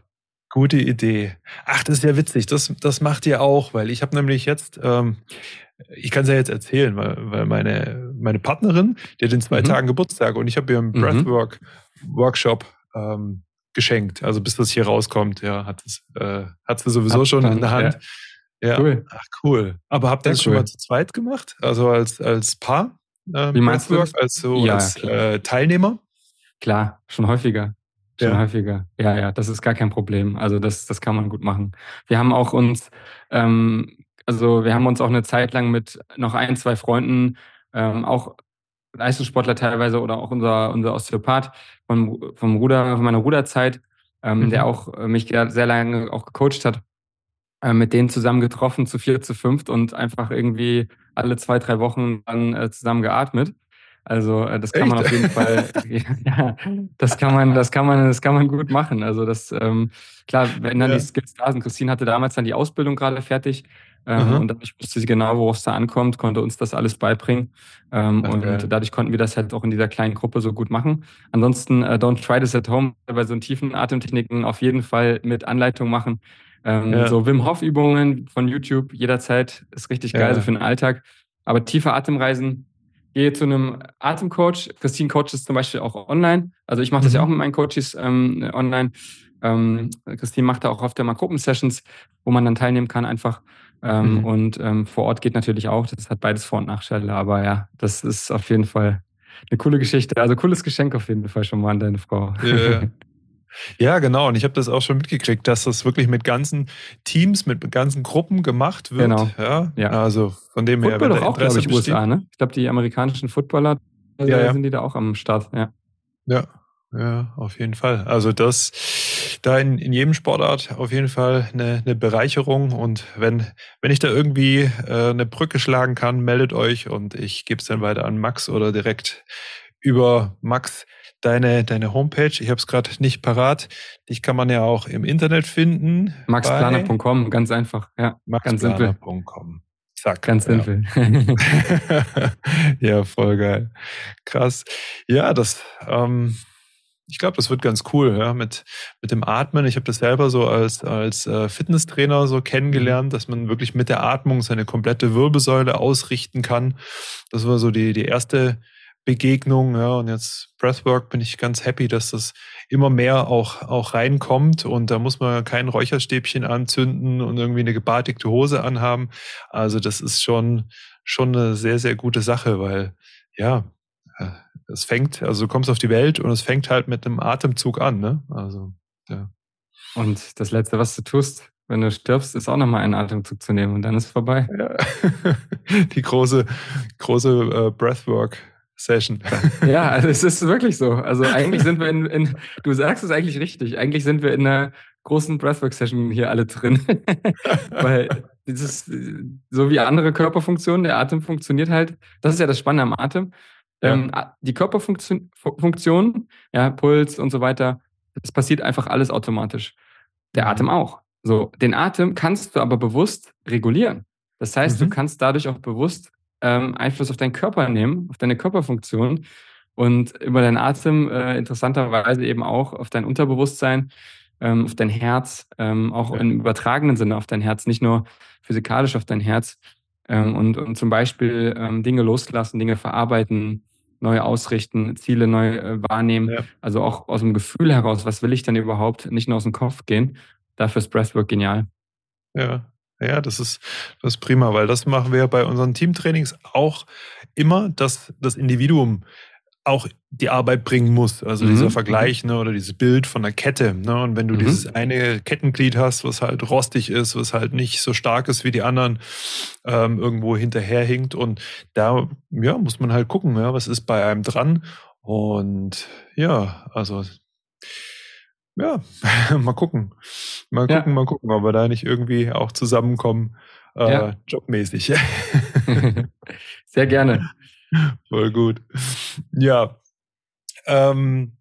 Gute Idee. Ach, das ist ja witzig. Das, das macht ihr auch, weil ich habe nämlich jetzt, ähm, ich kann es ja jetzt erzählen, weil, weil meine, meine Partnerin, die hat in zwei Mhm. Tagen Geburtstag und ich habe ihr einen Mhm. Breathwork-Workshop ähm, geschenkt. Also bis das hier rauskommt, ja, hat, es, äh, hat sie sowieso Hat schon in der Hand. Ja. Cool. Ach, cool. Aber habt ihr das schon cool. mal zu zweit gemacht? Also als, als Paar? Ähm, Wie meinst du Breathwork, das? als so Ja, als äh, Teilnehmer? Klar, schon häufiger. Schon Ja. häufiger. Ja, ja, das ist gar kein Problem. Also das, das kann man gut machen. Wir haben auch uns, ähm, also wir haben uns auch eine Zeit lang mit noch ein, zwei Freunden, ähm, auch Leistungssportler teilweise oder auch unser, unser Osteopath vom, vom Ruder, von meiner Ruderzeit, ähm, Mhm. der auch äh, mich sehr lange auch gecoacht hat, äh, mit denen zusammen getroffen, zu vier, zu fünft und einfach irgendwie alle zwei, drei Wochen dann äh, zusammen geatmet. Also äh, das kann man Echt? auf jeden Fall, (laughs) (laughs) ja, das kann man, das kann man, das kann man gut machen. Also das, ähm, klar, wenn dann Ja. die Skills da sind, Christine hatte damals dann die Ausbildung gerade fertig ähm, Aha. und dadurch wusste sie genau, worauf es da ankommt, konnte uns das alles beibringen ähm, Ach, und dadurch konnten wir das halt auch in dieser kleinen Gruppe so gut machen. Ansonsten äh, don't try this at home, bei so tiefen Atemtechniken auf jeden Fall mit Anleitung machen. Ähm, Ja. So Wim Hof Übungen von YouTube jederzeit ist richtig Ja. geil so für den Alltag. Aber tiefe Atemreisen gehe zu einem Atemcoach. Christine coacht es zum Beispiel auch online. Also ich mache das Mhm. ja auch mit meinen Coaches ähm, online. Ähm, Christine macht da auch oft mal Gruppensessions, wo man dann teilnehmen kann einfach. Ähm, Mhm. Und ähm, vor Ort geht natürlich auch. Das hat beides Vor- und Nachteile. Aber ja, das ist auf jeden Fall eine coole Geschichte. Also cooles Geschenk auf jeden Fall schon mal an deine Frau. Ja. (laughs) Ja, genau. Und ich habe das auch schon mitgekriegt, dass das wirklich mit ganzen Teams, mit ganzen Gruppen gemacht wird. Genau. Ja. Ja. Also von dem her, Football wenn doch auch, glaube ich, besteht. USA, ne? Ich glaube, die amerikanischen Footballer äh, Ja, ja. sind die da auch am Start. Ja. Ja, ja, auf jeden Fall. Also das da in, in jedem Sportart auf jeden Fall eine, eine Bereicherung. Und wenn, wenn ich da irgendwie äh, eine Brücke schlagen kann, meldet euch und ich gebe es dann weiter an Max oder direkt über Max deine, deine Homepage. Ich habe es gerade nicht parat. Dich kann man ja auch im Internet finden. Maxplaner.com, ganz einfach. Ja, bei ganz simpel. maxplaner.com. Zack. Ganz ja. simpel. (laughs) ja, voll geil. Krass. Ja, das, ähm, ich glaube, das wird ganz cool, ja, mit, mit dem Atmen. Ich habe das selber so als, als äh, Fitnesstrainer so kennengelernt, dass man wirklich mit der Atmung seine komplette Wirbelsäule ausrichten kann. Das war so die, die erste Begegnung, ja, und jetzt Breathwork bin ich ganz happy, dass das immer mehr auch, auch reinkommt und da muss man kein Räucherstäbchen anzünden und irgendwie eine gebartigte Hose anhaben. Also das ist schon, schon eine sehr, sehr gute Sache, weil ja, äh, es fängt, also du kommst auf die Welt und es fängt halt mit einem Atemzug an, ne? Also, ja. Und das Letzte, was du tust, wenn du stirbst, ist auch nochmal einen Atemzug zu nehmen und dann ist vorbei. ja. (laughs) Die große, große äh, Breathwork. Session. (laughs) Ja, also es ist wirklich so. Also eigentlich sind wir in, in, du sagst es eigentlich richtig, eigentlich sind wir in einer großen Breathwork-Session hier alle drin. (laughs) Weil dieses, so wie andere Körperfunktionen, der Atem funktioniert halt, das ist ja das Spannende am Atem. Ja. Ähm, die Körperfunktion, Funktion, ja, Puls und so weiter, das passiert einfach alles automatisch. Der Mhm. Atem auch. So, den Atem kannst du aber bewusst regulieren. Das heißt, Mhm. du kannst dadurch auch bewusst ähm, Einfluss auf deinen Körper nehmen, auf deine Körperfunktion und über deinen Atem äh, interessanterweise eben auch auf dein Unterbewusstsein, ähm, auf dein Herz, ähm, auch Ja. im übertragenen Sinne auf dein Herz, nicht nur physikalisch auf dein Herz ähm, und, und zum Beispiel ähm, Dinge loslassen, Dinge verarbeiten, neu ausrichten, Ziele neu äh, wahrnehmen, Ja. also auch aus dem Gefühl heraus, was will ich denn überhaupt, nicht nur aus dem Kopf gehen. Dafür ist Breathwork genial. Ja, ja, das ist, das ist prima, weil das machen wir bei unseren Teamtrainings auch immer, dass das Individuum auch die Arbeit bringen muss. Also Mhm, dieser Vergleich ne, oder dieses Bild von der Kette. Ne? Und wenn du Mhm. dieses eine Kettenglied hast, was halt rostig ist, was halt nicht so stark ist wie die anderen, ähm, irgendwo hinterherhinkt. Und da ja, muss man halt gucken, ja, was ist bei einem dran. Und ja, also ja, (laughs) mal gucken. Mal Ja. gucken, mal gucken, ob wir da nicht irgendwie auch zusammenkommen, äh, Ja. jobmäßig. (laughs) (laughs) Sehr gerne. Voll gut. Ja. Ähm,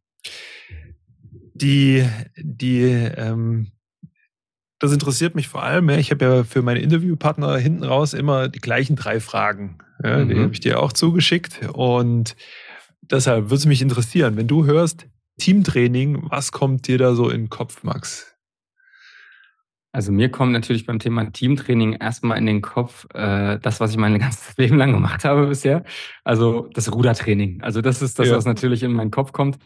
die, die, ähm, das interessiert mich vor allem. Ich habe ja für meine Interviewpartner hinten raus immer die gleichen drei Fragen. Ja, mhm. Die habe ich dir auch zugeschickt. Und deshalb würde es mich interessieren, wenn du hörst Teamtraining, was kommt dir da so in den Kopf, Max? Also mir kommt natürlich beim Thema Teamtraining erstmal in den Kopf äh, das, was ich mein (laughs) ganzes Leben lang gemacht habe bisher. Also das Rudertraining. Also das ist das, ja. was natürlich in meinen Kopf kommt.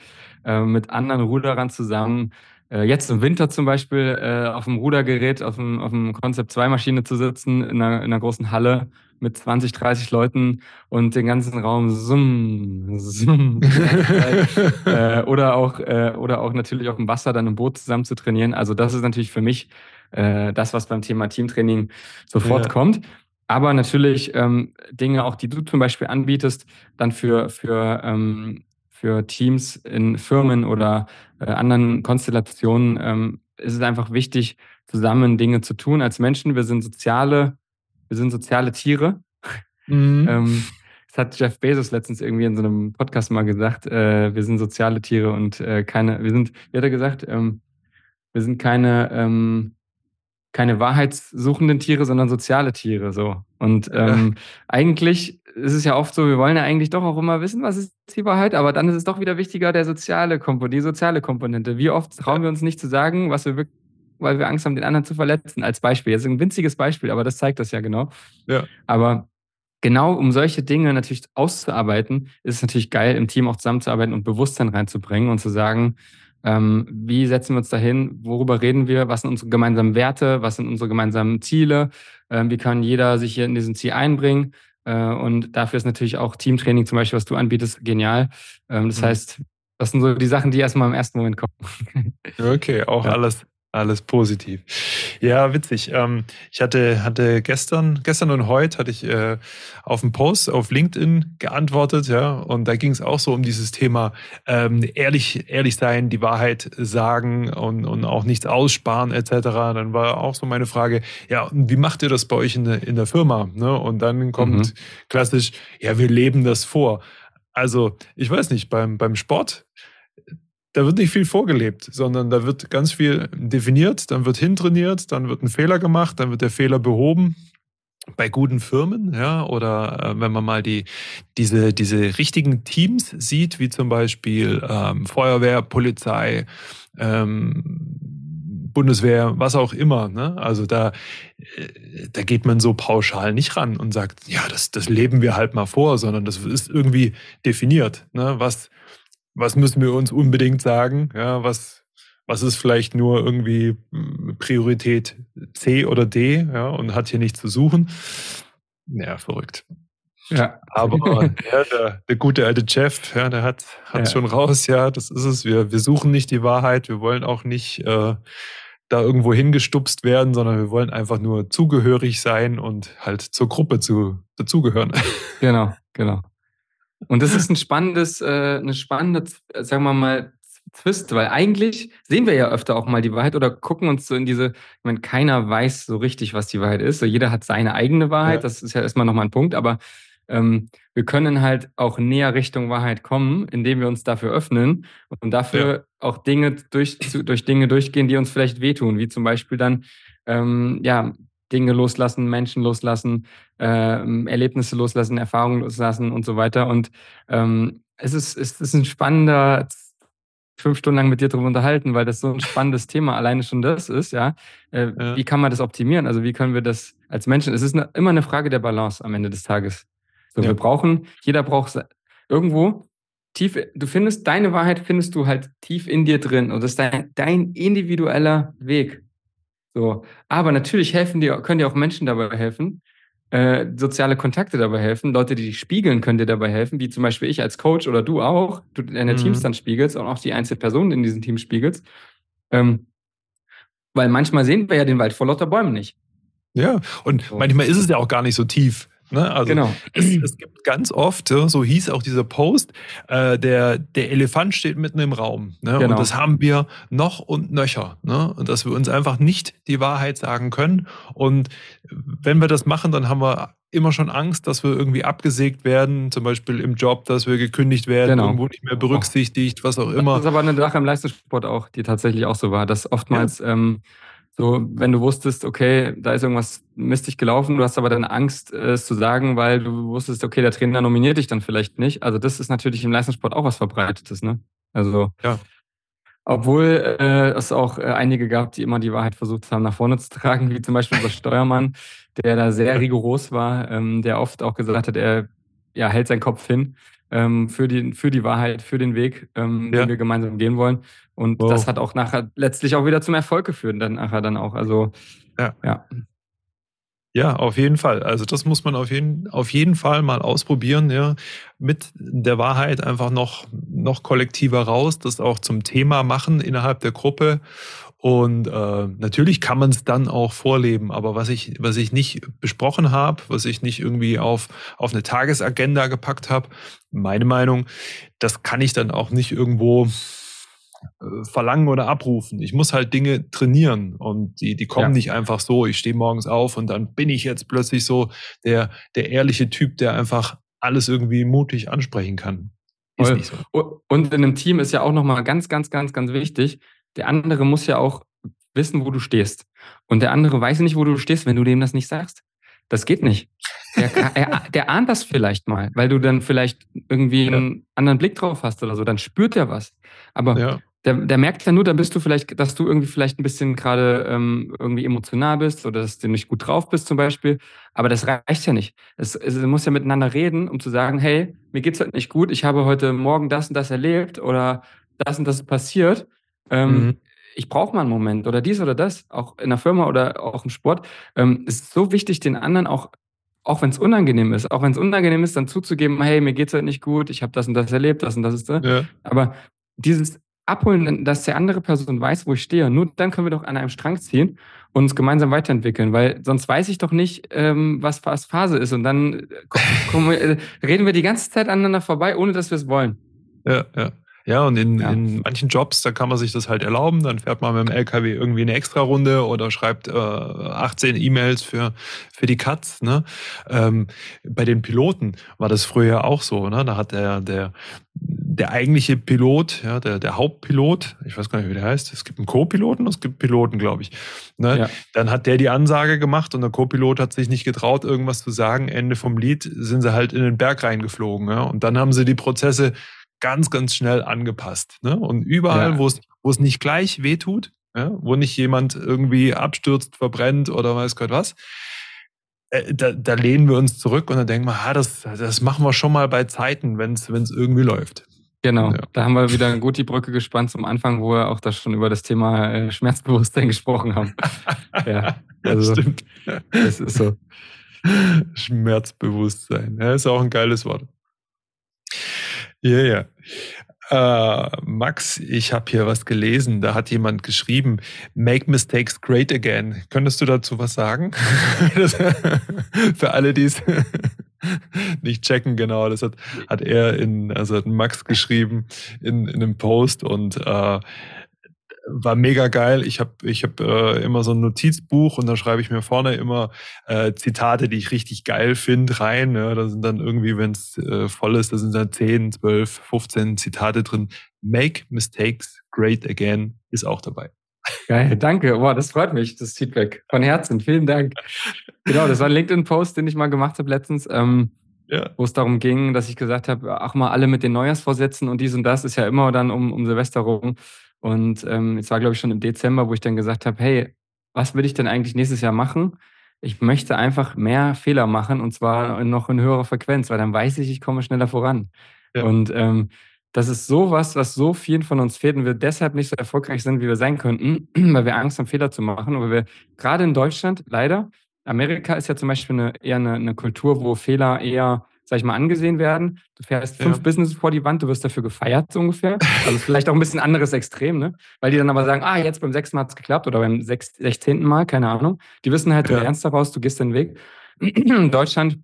Äh, mit anderen Ruderern zusammen. Äh, jetzt im Winter zum Beispiel äh, auf dem Rudergerät, auf dem, auf dem Concept 2 Maschine zu sitzen, in einer, in einer großen Halle mit 20, 30 Leuten und den ganzen Raum summ, summ. (laughs) äh, oder auch äh, oder auch natürlich auf dem Wasser dann im Boot zusammen zu trainieren. Also das ist natürlich für mich äh, das, was beim Thema Teamtraining sofort ja. kommt. Aber natürlich ähm, Dinge auch, die du zum Beispiel anbietest, dann für, für, ähm, für Teams in Firmen oder äh, anderen Konstellationen ähm, ist es einfach wichtig, zusammen Dinge zu tun. Als Menschen, wir sind soziale, wir sind soziale Tiere. Mhm. ähm, das hat Jeff Bezos letztens irgendwie in so einem Podcast mal gesagt, äh, wir sind soziale Tiere und äh, keine, wir sind, wie hat er gesagt, ähm, wir sind keine, ähm, keine wahrheitssuchenden Tiere, sondern soziale Tiere so. Und ähm, ja. eigentlich ist es ja oft so, wir wollen ja eigentlich doch auch immer wissen, was ist die Wahrheit, aber dann ist es doch wieder wichtiger, der soziale Komponente, die soziale Komponente. Wie oft trauen wir uns nicht zu sagen, was wir wirklich, weil wir Angst haben, den anderen zu verletzen, als Beispiel. Das ist ein winziges Beispiel, aber das zeigt das ja genau. Ja. Aber genau um solche Dinge natürlich auszuarbeiten, ist es natürlich geil, im Team auch zusammenzuarbeiten und Bewusstsein reinzubringen und zu sagen, ähm, wie setzen wir uns dahin? Worüber reden wir? Was sind unsere gemeinsamen Werte? Was sind unsere gemeinsamen Ziele? Ähm, wie kann jeder sich hier in diesen Ziel einbringen? Äh, und dafür ist natürlich auch Teamtraining zum Beispiel, was du anbietest, genial. Ähm, das mhm. heißt, das sind so die Sachen, die erstmal im ersten Moment kommen. Okay, auch ja. alles alles positiv. Ja, witzig. Ähm, ich hatte, hatte gestern, gestern und heute hatte ich äh, auf einen Post auf LinkedIn geantwortet, ja, und da ging es auch so um dieses Thema ähm, ehrlich, ehrlich sein, die Wahrheit sagen und, und auch nichts aussparen etc. Dann war auch so meine Frage, ja, wie macht ihr das bei euch in der, in der Firma? Ne? Und dann kommt mhm. klassisch, ja, wir leben das vor. Also, ich weiß nicht, beim, beim Sport da wird nicht viel vorgelebt, sondern da wird ganz viel definiert, dann wird hintrainiert, dann wird ein Fehler gemacht, dann wird der Fehler behoben. Bei guten Firmen, ja, oder äh, wenn man mal die, diese, diese richtigen Teams sieht, wie zum Beispiel ähm, Feuerwehr, Polizei, ähm, Bundeswehr, was auch immer. Ne? Also da, äh, da geht man so pauschal nicht ran und sagt, ja, das, das leben wir halt mal vor, sondern das ist irgendwie definiert. Ne? Was, was müssen wir uns unbedingt sagen? Ja, was, was ist vielleicht nur irgendwie hm, Priorität C oder D ja, und hat hier nichts zu suchen? Ja, verrückt. Ja. Aber (laughs) ja, der, der gute alte Jeff, ja, der hat hat ja. schon raus, ja, das ist es. Wir, wir suchen nicht die Wahrheit, wir wollen auch nicht äh, da irgendwo hingestupst werden, sondern wir wollen einfach nur zugehörig sein und halt zur Gruppe zu, dazugehören. (laughs) Genau, genau. Und das ist ein spannendes, äh, eine spannende, sagen wir mal, Twist, weil eigentlich sehen wir ja öfter auch mal die Wahrheit oder gucken uns so in diese, ich meine, keiner weiß so richtig, was die Wahrheit ist. So jeder hat seine eigene Wahrheit, ja. das ist ja erstmal nochmal ein Punkt, aber ähm, wir können halt auch näher Richtung Wahrheit kommen, indem wir uns dafür öffnen und dafür ja. auch Dinge durch, durch Dinge durchgehen, die uns vielleicht wehtun, wie zum Beispiel dann ähm, ja Dinge loslassen, Menschen loslassen, äh, Erlebnisse loslassen, Erfahrungen loslassen und so weiter. Und ähm, es, ist, es ist ein spannender, fünf Stunden lang mit dir darüber unterhalten, weil das so ein spannendes Thema alleine schon das ist, ja. Äh, ja. Wie kann man das optimieren? Also wie können wir das als Menschen? Es ist eine, immer eine Frage der Balance am Ende des Tages. So, ja. wir brauchen, jeder braucht irgendwo tief, du findest, deine Wahrheit findest du halt tief in dir drin und das ist dein, dein individueller Weg. So, aber natürlich helfen dir, können dir auch Menschen dabei helfen, äh, soziale Kontakte dabei helfen, Leute, die dich spiegeln, können dir dabei helfen, wie zum Beispiel ich als Coach oder du auch, du deine mhm. Teams dann spiegelst und auch die einzelnen Personen in diesen Teams spiegelst. Ähm, weil manchmal sehen wir ja den Wald vor lauter Bäumen nicht. Ja, und so. manchmal ist es ja auch gar nicht so tief. Ne? Also genau. es, es, gibt ganz oft, so hieß auch dieser Post, äh, der, der Elefant steht mitten im Raum. Ne? Genau. Und das haben wir noch und nöcher. Ne? Und dass wir uns einfach nicht die Wahrheit sagen können. Und wenn wir das machen, dann haben wir immer schon Angst, dass wir irgendwie abgesägt werden, zum Beispiel im Job, dass wir gekündigt werden, genau. irgendwo nicht mehr berücksichtigt, was auch immer. Das ist aber eine Sache im Leistungssport auch, die tatsächlich auch so war, dass oftmals ja. ähm, so, wenn du wusstest, okay, da ist irgendwas mistig gelaufen, du hast aber dann Angst, es zu sagen, weil du wusstest, okay, der Trainer nominiert dich dann vielleicht nicht. Also das ist natürlich im Leistungssport auch was Verbreitetes, ne? Also ja. Obwohl äh, es auch äh, einige gab, die immer die Wahrheit versucht haben, nach vorne zu tragen, wie zum Beispiel unser Steuermann, der da sehr rigoros war, ähm, der oft auch gesagt hat, er ja, hält seinen Kopf hin ähm, für, die, für die Wahrheit, für den Weg, ähm, ja. den wir gemeinsam gehen wollen. Und wow. das hat auch nachher letztlich auch wieder zum Erfolg geführt, dann nachher dann auch. Also ja. ja. Ja, auf jeden Fall. Also das muss man auf jeden, auf jeden Fall mal ausprobieren, ja, mit der Wahrheit einfach noch, noch kollektiver raus, das auch zum Thema machen innerhalb der Gruppe. Und äh, natürlich kann man es dann auch vorleben, aber was ich, was ich nicht besprochen habe, was ich nicht irgendwie auf, auf eine Tagesagenda gepackt habe, meine Meinung, das kann ich dann auch nicht irgendwo verlangen oder abrufen. Ich muss halt Dinge trainieren und die, die kommen ja. nicht einfach so. Ich stehe morgens auf und dann bin ich jetzt plötzlich so der, der ehrliche Typ, der einfach alles irgendwie mutig ansprechen kann. Ist nicht so. Und in einem Team ist ja auch nochmal ganz, ganz, ganz, ganz wichtig. Der andere muss ja auch wissen, wo du stehst. Und der andere weiß nicht, wo du stehst, wenn du dem das nicht sagst. Das geht nicht. Der, er, der ahnt das vielleicht mal, weil du dann vielleicht irgendwie ja. einen anderen Blick drauf hast oder so. Dann spürt er was. Aber ja der, der merkt ja nur, dann bist du vielleicht, dass du irgendwie vielleicht ein bisschen gerade ähm, irgendwie emotional bist oder dass du nicht gut drauf bist zum Beispiel. Aber das reicht ja nicht. Es, es muss ja miteinander reden, um zu sagen, hey, mir geht's heute nicht gut, ich habe heute Morgen das und das erlebt oder das und das passiert. Ähm, mhm. Ich brauche mal einen Moment oder dies oder das, auch in der Firma oder auch im Sport. Ähm, es ist so wichtig, den anderen auch auch wenn es unangenehm ist, auch wenn es unangenehm ist, dann zuzugeben, hey, mir geht's heute nicht gut, ich habe das und das erlebt, das und das ist da. Ja. Aber dieses abholen, dass der andere Person weiß, wo ich stehe. Nur dann können wir doch an einem Strang ziehen und uns gemeinsam weiterentwickeln, weil sonst weiß ich doch nicht, ähm, was, Phase ist. Und dann komm, äh, reden wir die ganze Zeit aneinander vorbei, ohne dass wir es wollen. Ja, ja. Ja, und in, ja. in manchen Jobs, da kann man sich das halt erlauben. Dann fährt man mit dem LKW irgendwie eine Extra-Runde oder schreibt äh, 18 E-Mails für, für die Cuts. Ne? Ähm, bei den Piloten war das früher auch so. Ne? Da hat der, der, der eigentliche Pilot, ja, der, der Hauptpilot, ich weiß gar nicht, wie der heißt, es gibt einen Co-Piloten und es gibt Piloten, glaube ich. Ne? Ja. Dann hat der die Ansage gemacht und der Co-Pilot hat sich nicht getraut, irgendwas zu sagen. Ende vom Lied sind sie halt in den Berg reingeflogen. Ja? Und dann haben sie die Prozesse ganz, ganz schnell angepasst. Ne? Und überall, ja. wo es, wo es nicht gleich wehtut, ja? wo nicht jemand irgendwie abstürzt, verbrennt oder weiß Gott was, äh, da, da lehnen wir uns zurück und dann denken wir, ah, das, das machen wir schon mal bei Zeiten, wenn es irgendwie läuft. Genau, ja. da haben wir wieder gut die Brücke gespannt zum Anfang, wo wir auch das schon über das Thema äh, Schmerzbewusstsein gesprochen haben. (laughs) ja, also, Stimmt. Das ist so. Schmerzbewusstsein, ja, ist auch ein geiles Wort. Ja, ja. Äh, Max, ich habe hier was gelesen. Da hat jemand geschrieben, Make Mistakes Great Again. Könntest du dazu was sagen? (laughs) (laughs) für alle, die es (laughs) nicht checken, genau. Das hat, hat er in, also hat Max geschrieben in, in einem Post und äh, war mega geil. Ich habe ich hab, äh, immer so ein Notizbuch und da schreibe ich mir vorne immer äh, Zitate, die ich richtig geil finde, rein. Ja, da sind dann irgendwie, wenn es äh, voll ist, da sind dann 10, 12, 15 Zitate drin. Make mistakes great again ist auch dabei. Geil, danke. Boah, das freut mich, das Feedback. Von Herzen, vielen Dank. Genau, das war ein LinkedIn-Post, den ich mal gemacht habe letztens. Ähm, ja. wo es darum ging, dass ich gesagt habe, ach mal alle mit den Neujahrsvorsätzen und dies und das ist ja immer dann um, um Silvester rum. Und ähm, es war, glaube ich, schon im Dezember, wo ich dann gesagt habe, hey, was würde ich denn eigentlich nächstes Jahr machen? Ich möchte einfach mehr Fehler machen und zwar noch in höherer Frequenz, weil dann weiß ich, ich komme schneller voran. Ja. Und ähm, das ist sowas, was so vielen von uns fehlt und wir deshalb nicht so erfolgreich sind, wie wir sein könnten, (clears throat) weil wir Angst haben, Fehler zu machen. Und wir gerade in Deutschland leider, Amerika ist ja zum Beispiel eine, eher eine, eine Kultur, wo Fehler eher sag ich mal, angesehen werden. Du fährst fünf ja. Business vor die Wand, du wirst dafür gefeiert, so ungefähr. Also vielleicht auch ein bisschen anderes Extrem, ne? Weil die dann aber sagen, ah, jetzt beim sechsten Mal hat es geklappt oder beim sechzehnten Mal, keine Ahnung. Die wissen halt, du ja. lernst daraus, du gehst den Weg. In Deutschland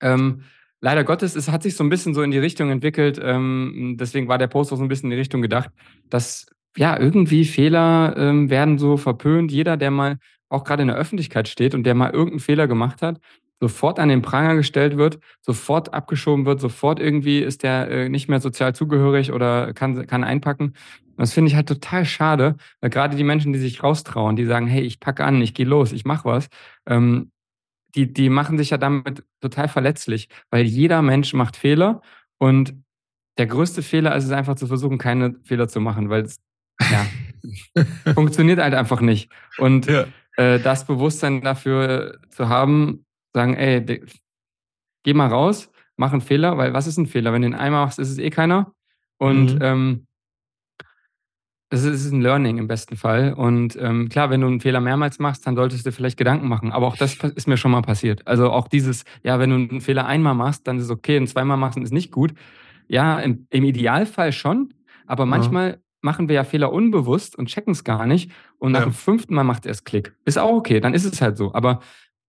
Ähm, leider Gottes, es hat sich so ein bisschen so in die Richtung entwickelt. Ähm, deswegen war der Post auch so ein bisschen in die Richtung gedacht, dass ja irgendwie Fehler ähm, werden so verpönt. Jeder, der mal auch gerade in der Öffentlichkeit steht und der mal irgendeinen Fehler gemacht hat, sofort an den Pranger gestellt wird, sofort abgeschoben wird, sofort irgendwie ist der äh, nicht mehr sozial zugehörig oder kann, kann einpacken. das finde ich halt total schade, weil gerade die Menschen, die sich raustrauen, die sagen, hey, ich packe an, ich gehe los, ich mache was, ähm, die, die machen sich ja damit total verletzlich, weil jeder Mensch macht Fehler und der größte Fehler ist es einfach zu versuchen, keine Fehler zu machen, weil es ja, (laughs) funktioniert halt einfach nicht. Und ja. äh, das Bewusstsein dafür zu haben, sagen, ey, geh mal raus, mach einen Fehler, weil was ist ein Fehler? Wenn du ihn einmal machst, ist es eh keiner. Und mhm. ähm, das ist ein Learning im besten Fall. Und ähm, klar, wenn du einen Fehler mehrmals machst, dann solltest du vielleicht Gedanken machen. Aber auch das ist mir schon mal passiert. Also auch dieses, ja, wenn du einen Fehler einmal machst, dann ist es okay, und zweimal machst, ist nicht gut. Ja, im, im Idealfall schon. Aber manchmal ja. machen wir ja Fehler unbewusst und checken es gar nicht. Und nach ja. dem fünften Mal macht er es Klick. Ist auch okay, dann ist es halt so. Aber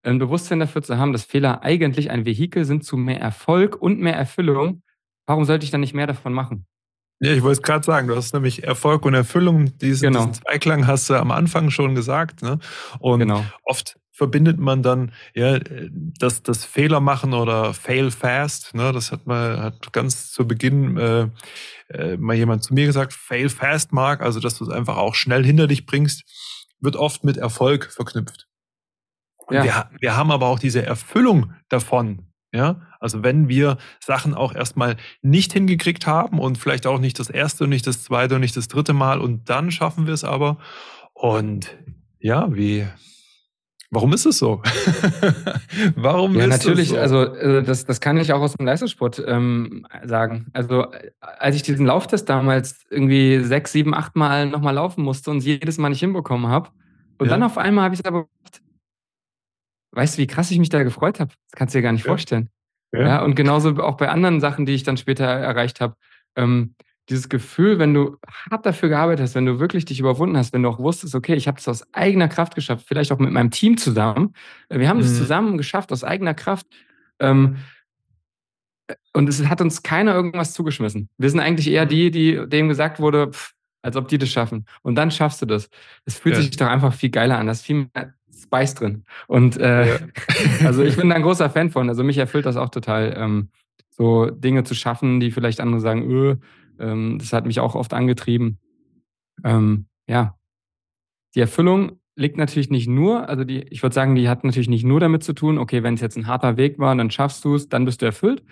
ein Bewusstsein dafür zu haben, dass Fehler eigentlich ein Vehikel sind zu mehr Erfolg und mehr Erfüllung, warum sollte ich dann nicht mehr davon machen? Ja, ich wollte es gerade sagen, du hast nämlich Erfolg und Erfüllung, diesen, genau. diesen Zweiklang hast du am Anfang schon gesagt. Ne? Und genau. oft verbindet man dann ja das, das Fehler machen oder fail fast. Ne? Das hat mal hat ganz zu Beginn äh, äh, mal jemand zu mir gesagt, fail fast, Mark, also dass du es einfach auch schnell hinter dich bringst, wird oft mit Erfolg verknüpft. Ja. Wir, wir haben aber auch diese Erfüllung davon, ja, also wenn wir Sachen auch erstmal nicht hingekriegt haben und vielleicht auch nicht das erste und nicht das zweite und nicht das dritte Mal und dann schaffen wir es aber. Und ja, wie, Warum ist es so? (laughs) Warum ja, ist natürlich, so? also äh, das, das kann ich auch aus dem Leistungssport ähm, sagen. Also als ich diesen Lauftest damals irgendwie sechs, sieben, acht Mal nochmal laufen musste und jedes Mal nicht hinbekommen habe und ja. dann auf einmal habe ich es aber weißt du, wie krass ich mich da gefreut habe? Das kannst du dir gar nicht ja. vorstellen. Ja. ja. und genauso auch bei anderen Sachen, die ich dann später erreicht habe. Ähm, dieses Gefühl, wenn du hart dafür gearbeitet hast, wenn du wirklich dich überwunden hast, wenn du auch wusstest, okay, ich habe das aus eigener Kraft geschafft, vielleicht auch mit meinem Team zusammen. Äh, wir haben es mhm. zusammen geschafft, aus eigener Kraft. Ähm, und es hat uns keiner irgendwas zugeschmissen. Wir sind eigentlich eher mhm. die, die dem gesagt wurde, pff, als ob die das schaffen. Und dann schaffst du das. Es fühlt ja. sich doch einfach viel geiler an. Das ist viel mehr Spice drin. Und äh, ja. (laughs) also ich bin da ein großer Fan von. Also mich erfüllt das auch total, ähm, so Dinge zu schaffen, die vielleicht andere sagen, öh, ähm, das hat mich auch oft angetrieben. Ähm, ja, die Erfüllung liegt natürlich nicht nur, also die, ich würde sagen, die hat natürlich nicht nur damit zu tun, okay, wenn es jetzt ein harter Weg war, dann schaffst du es, dann bist du erfüllt.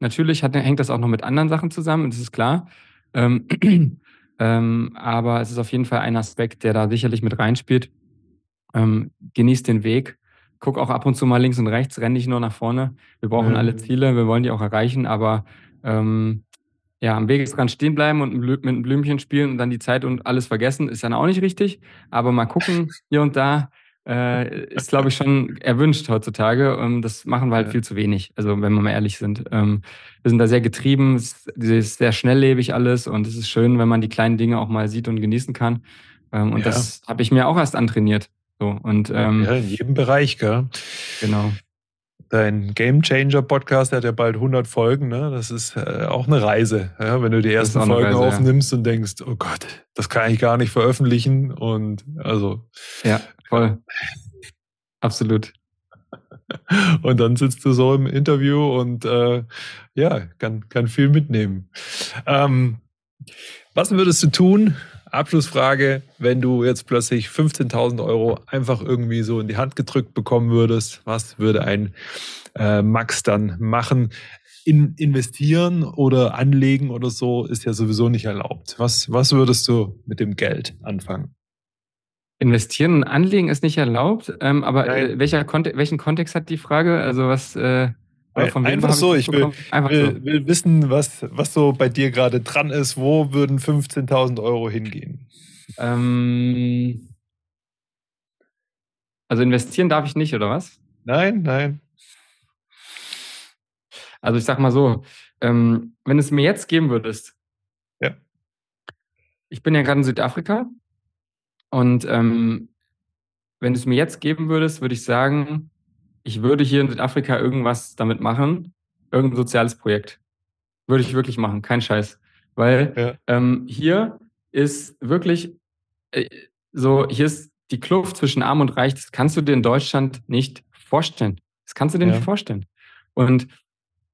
Natürlich hat, hängt das auch noch mit anderen Sachen zusammen, das ist klar. Ähm, (clears throat) ähm, aber es ist auf jeden Fall ein Aspekt, der da sicherlich mit reinspielt. Ähm, genieß den Weg. Guck auch ab und zu mal links und rechts, renn nicht nur nach vorne. Wir brauchen mhm. alle Ziele, wir wollen die auch erreichen, aber ähm, ja, am Wegesrand stehen bleiben und mit einem Blümchen spielen und dann die Zeit und alles vergessen, ist dann auch nicht richtig. Aber mal gucken (laughs) hier und da äh, ist, glaube ich, schon erwünscht heutzutage. Und das machen wir halt ja. viel zu wenig. Also, wenn wir mal ehrlich sind. Ähm, wir sind da sehr getrieben, es ist sehr schnelllebig alles und es ist schön, wenn man die kleinen Dinge auch mal sieht und genießen kann. Ähm, und ja. das habe ich mir auch erst antrainiert. So, und, ähm, ja, in jedem Bereich, gell? Genau. Dein Game Changer Podcast hat ja bald 100 Folgen, ne? Das ist äh, auch eine Reise, ja? wenn du die ersten Folgen Reise, aufnimmst ja. und denkst, oh Gott, das kann ich gar nicht veröffentlichen und also. Ja, voll. Absolut. (laughs) Und dann sitzt du so im Interview und äh, ja, kann, kann viel mitnehmen. Ähm, was würdest du tun, Abschlussfrage, wenn du jetzt plötzlich 15.000 Euro einfach irgendwie so in die Hand gedrückt bekommen würdest, was würde ein äh, Max dann machen? In, investieren oder anlegen oder so ist ja sowieso nicht erlaubt. Was, was würdest du mit dem Geld anfangen? Investieren und anlegen ist nicht erlaubt, ähm, aber äh, welcher Konte welchen Kontext hat die Frage? Also was äh, Einfach so, ich will, will, so. will, wissen, was, was so bei dir gerade dran ist. Wo würden 15.000 Euro hingehen? Ähm, also investieren darf ich nicht, oder was? Nein, nein. Also ich sag mal so, ähm, wenn es mir jetzt geben würdest, ja. ich bin ja gerade in Südafrika und ähm, wenn du es mir jetzt geben würdest, würde ich sagen, ich würde hier in Südafrika irgendwas damit machen, irgendein soziales Projekt. Würde ich wirklich machen, kein Scheiß. Weil ja. ähm, hier ist wirklich äh, so, hier ist die Kluft zwischen Arm und Reich, das kannst du dir in Deutschland nicht vorstellen. Das kannst du dir ja. nicht vorstellen. Und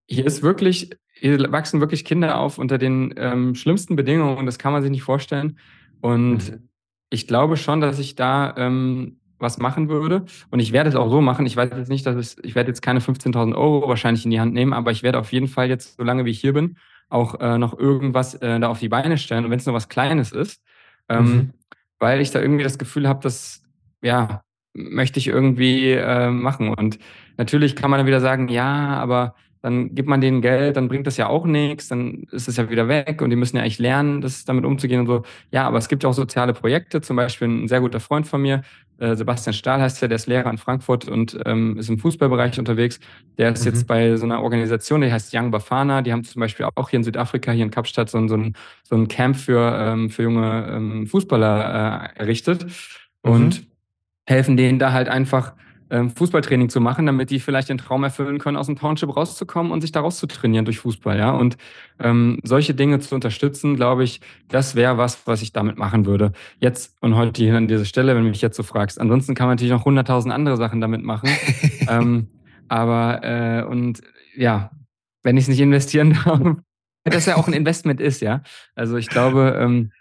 hier ist wirklich, hier wachsen wirklich Kinder auf unter den ähm, schlimmsten Bedingungen, das kann man sich nicht vorstellen. Und mhm. ich glaube schon, dass ich da ähm, was machen würde. Und ich werde es auch so machen. Ich weiß jetzt nicht, dass es, ich werde jetzt keine 15.000 Euro wahrscheinlich in die Hand nehmen, aber ich werde auf jeden Fall jetzt, solange wie ich hier bin, auch äh, noch irgendwas äh, da auf die Beine stellen. Und wenn es nur was Kleines ist, ähm, mhm. weil ich da irgendwie das Gefühl habe, dass, ja, möchte ich irgendwie äh, machen. Und natürlich kann man dann wieder sagen, ja, aber dann gibt man denen Geld, dann bringt das ja auch nichts, dann ist es ja wieder weg und die müssen ja eigentlich lernen, das damit umzugehen und so. Ja, aber es gibt ja auch soziale Projekte, zum Beispiel ein sehr guter Freund von mir, Sebastian Stahl heißt er, der ist Lehrer in Frankfurt und ähm, ist im Fußballbereich unterwegs. Der ist mhm. jetzt bei so einer Organisation, die heißt Young Bafana. Die haben zum Beispiel auch hier in Südafrika, hier in Kapstadt, so, so, ein, so ein Camp für, ähm, für junge ähm, Fußballer äh, errichtet mhm. und helfen denen da halt einfach Fußballtraining zu machen, damit die vielleicht den Traum erfüllen können, aus dem Township rauszukommen und sich daraus zu trainieren durch Fußball, ja. Und ähm, solche Dinge zu unterstützen, glaube ich, das wäre was, was ich damit machen würde. Jetzt und heute hier an dieser Stelle, wenn du mich jetzt so fragst. Ansonsten kann man natürlich noch hunderttausend andere Sachen damit machen. (laughs) ähm, aber äh, und ja, wenn ich es nicht investieren darf, (laughs) das ja auch ein Investment ist, ja. Also ich glaube, ähm,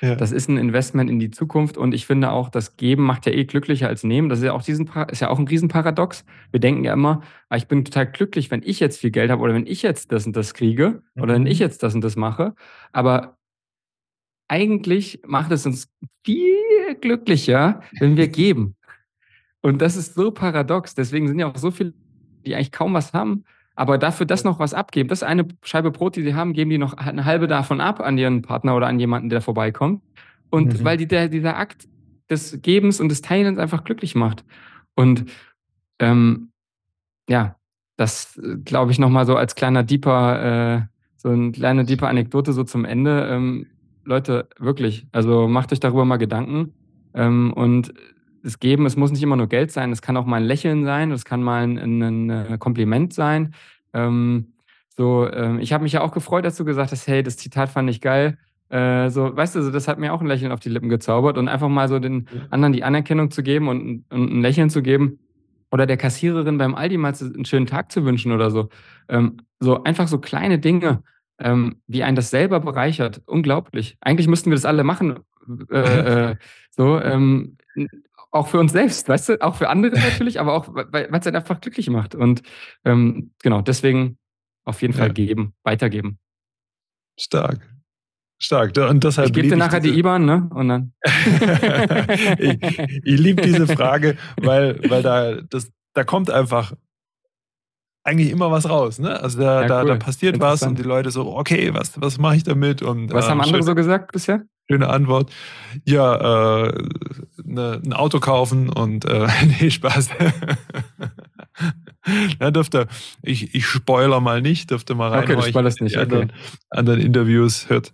ja. Das ist ein Investment in die Zukunft und ich finde auch, das Geben macht ja eh glücklicher als Nehmen. Das ist ja auch diesen ist ja auch ein Riesenparadox. Wir denken ja immer, ah, ich bin total glücklich, wenn ich jetzt viel Geld habe oder wenn ich jetzt das und das kriege mhm. oder wenn ich mhm. jetzt das und das mache. Aber eigentlich macht es uns viel glücklicher, wenn wir geben. (laughs) Und das ist so paradox. Deswegen sind ja auch so viele, die eigentlich kaum was haben, aber dafür das noch was abgeben, das ist eine Scheibe Brot, die sie haben, geben die noch eine halbe davon ab an ihren Partner oder an jemanden, der vorbeikommt. Und mhm. weil die, der, dieser Akt des Gebens und des Teilens einfach glücklich macht. Und ähm, ja, das glaube ich nochmal so als kleiner deeper, äh, so eine kleine deeper Anekdote so zum Ende. Ähm, Leute, wirklich, also macht euch darüber mal Gedanken. Ähm, und das Geben, es muss nicht immer nur Geld sein, es kann auch mal ein Lächeln sein, es kann mal ein, ein, ein Kompliment sein. Ähm, so, ähm, ich habe mich ja auch gefreut, dass du gesagt hast, hey, das Zitat fand ich geil. Äh, so, weißt du, so, das hat mir auch ein Lächeln auf die Lippen gezaubert und einfach mal so den anderen die Anerkennung zu geben und, und ein Lächeln zu geben oder der Kassiererin beim Aldi mal einen schönen Tag zu wünschen oder so. Ähm, so einfach so kleine Dinge, ähm, wie einen das selber bereichert. Unglaublich. Eigentlich müssten wir das alle machen. Äh, äh, so, ähm, auch für uns selbst, weißt du, auch für andere (laughs) natürlich, aber auch, weil es einen einfach glücklich macht. Und ähm, genau, deswegen auf jeden Fall ja. geben, weitergeben. Stark. Stark. Und deshalb ich gebe dir nachher die IBAN, ne? Und dann. (laughs) ich ich liebe diese Frage, weil, weil da, das, da kommt einfach eigentlich immer was raus. Ne? Also da, ja, da, da passiert was und die Leute so, okay, was, was mache ich damit? Und, was äh, haben andere schön, so gesagt bisher? Schöne Antwort. Ja, äh, ne, ein Auto kaufen und äh, (laughs) nee, Spaß. (laughs) ja, dürfte, ich, ich spoiler mal nicht, dürfte mal rein. Okay, du spoilerst nicht. Okay. Anderen, anderen Interviews hört,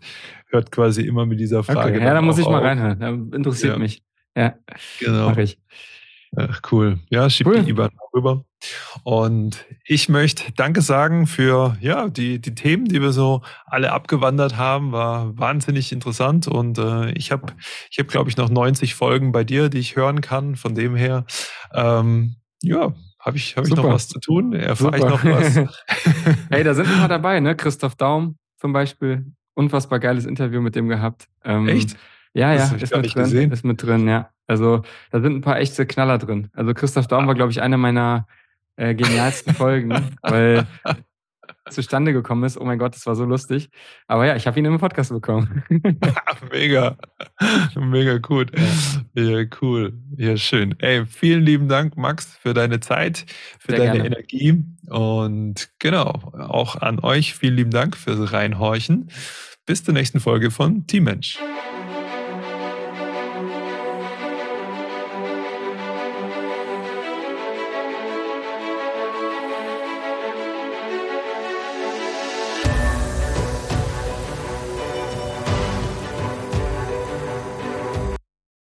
hört quasi immer mit dieser Frage. Okay. Ja, da muss ich mal reinhören. Interessiert ja. mich. Ja, genau. Mach ich. Ach, cool. Ja, schieb cool. die IBAN rüber. Und ich möchte Danke sagen für ja, die, die Themen, die wir so alle abgewandert haben. War wahnsinnig interessant. Und äh, ich habe, ich hab, glaube ich, noch 90 Folgen bei dir, die ich hören kann. Von dem her, ähm, ja, habe ich, hab ich noch was zu tun? Erfahre ich noch was? (laughs) (laughs) hey, da sind ein paar dabei, ne? Christoph Daum zum Beispiel. Unfassbar geiles Interview mit dem gehabt. Ähm, Echt? Ja, das ja, ist mit drin. Gesehen. Ist mit drin, ja. Also da sind ein paar echte Knaller drin. Also Christoph Daum war, glaube ich, einer meiner äh, genialsten Folgen, (laughs) weil zustande gekommen ist. Oh mein Gott, das war so lustig. Aber ja, ich habe ihn im Podcast bekommen. (laughs) Mega. Mega gut. Ja. ja. cool. Ja, schön. Ey, vielen lieben Dank, Max, für deine Zeit, für Sehr deine gerne. Energie. Und genau, auch an euch vielen lieben Dank fürs Reinhorchen. Bis zur nächsten Folge von Team Mensch.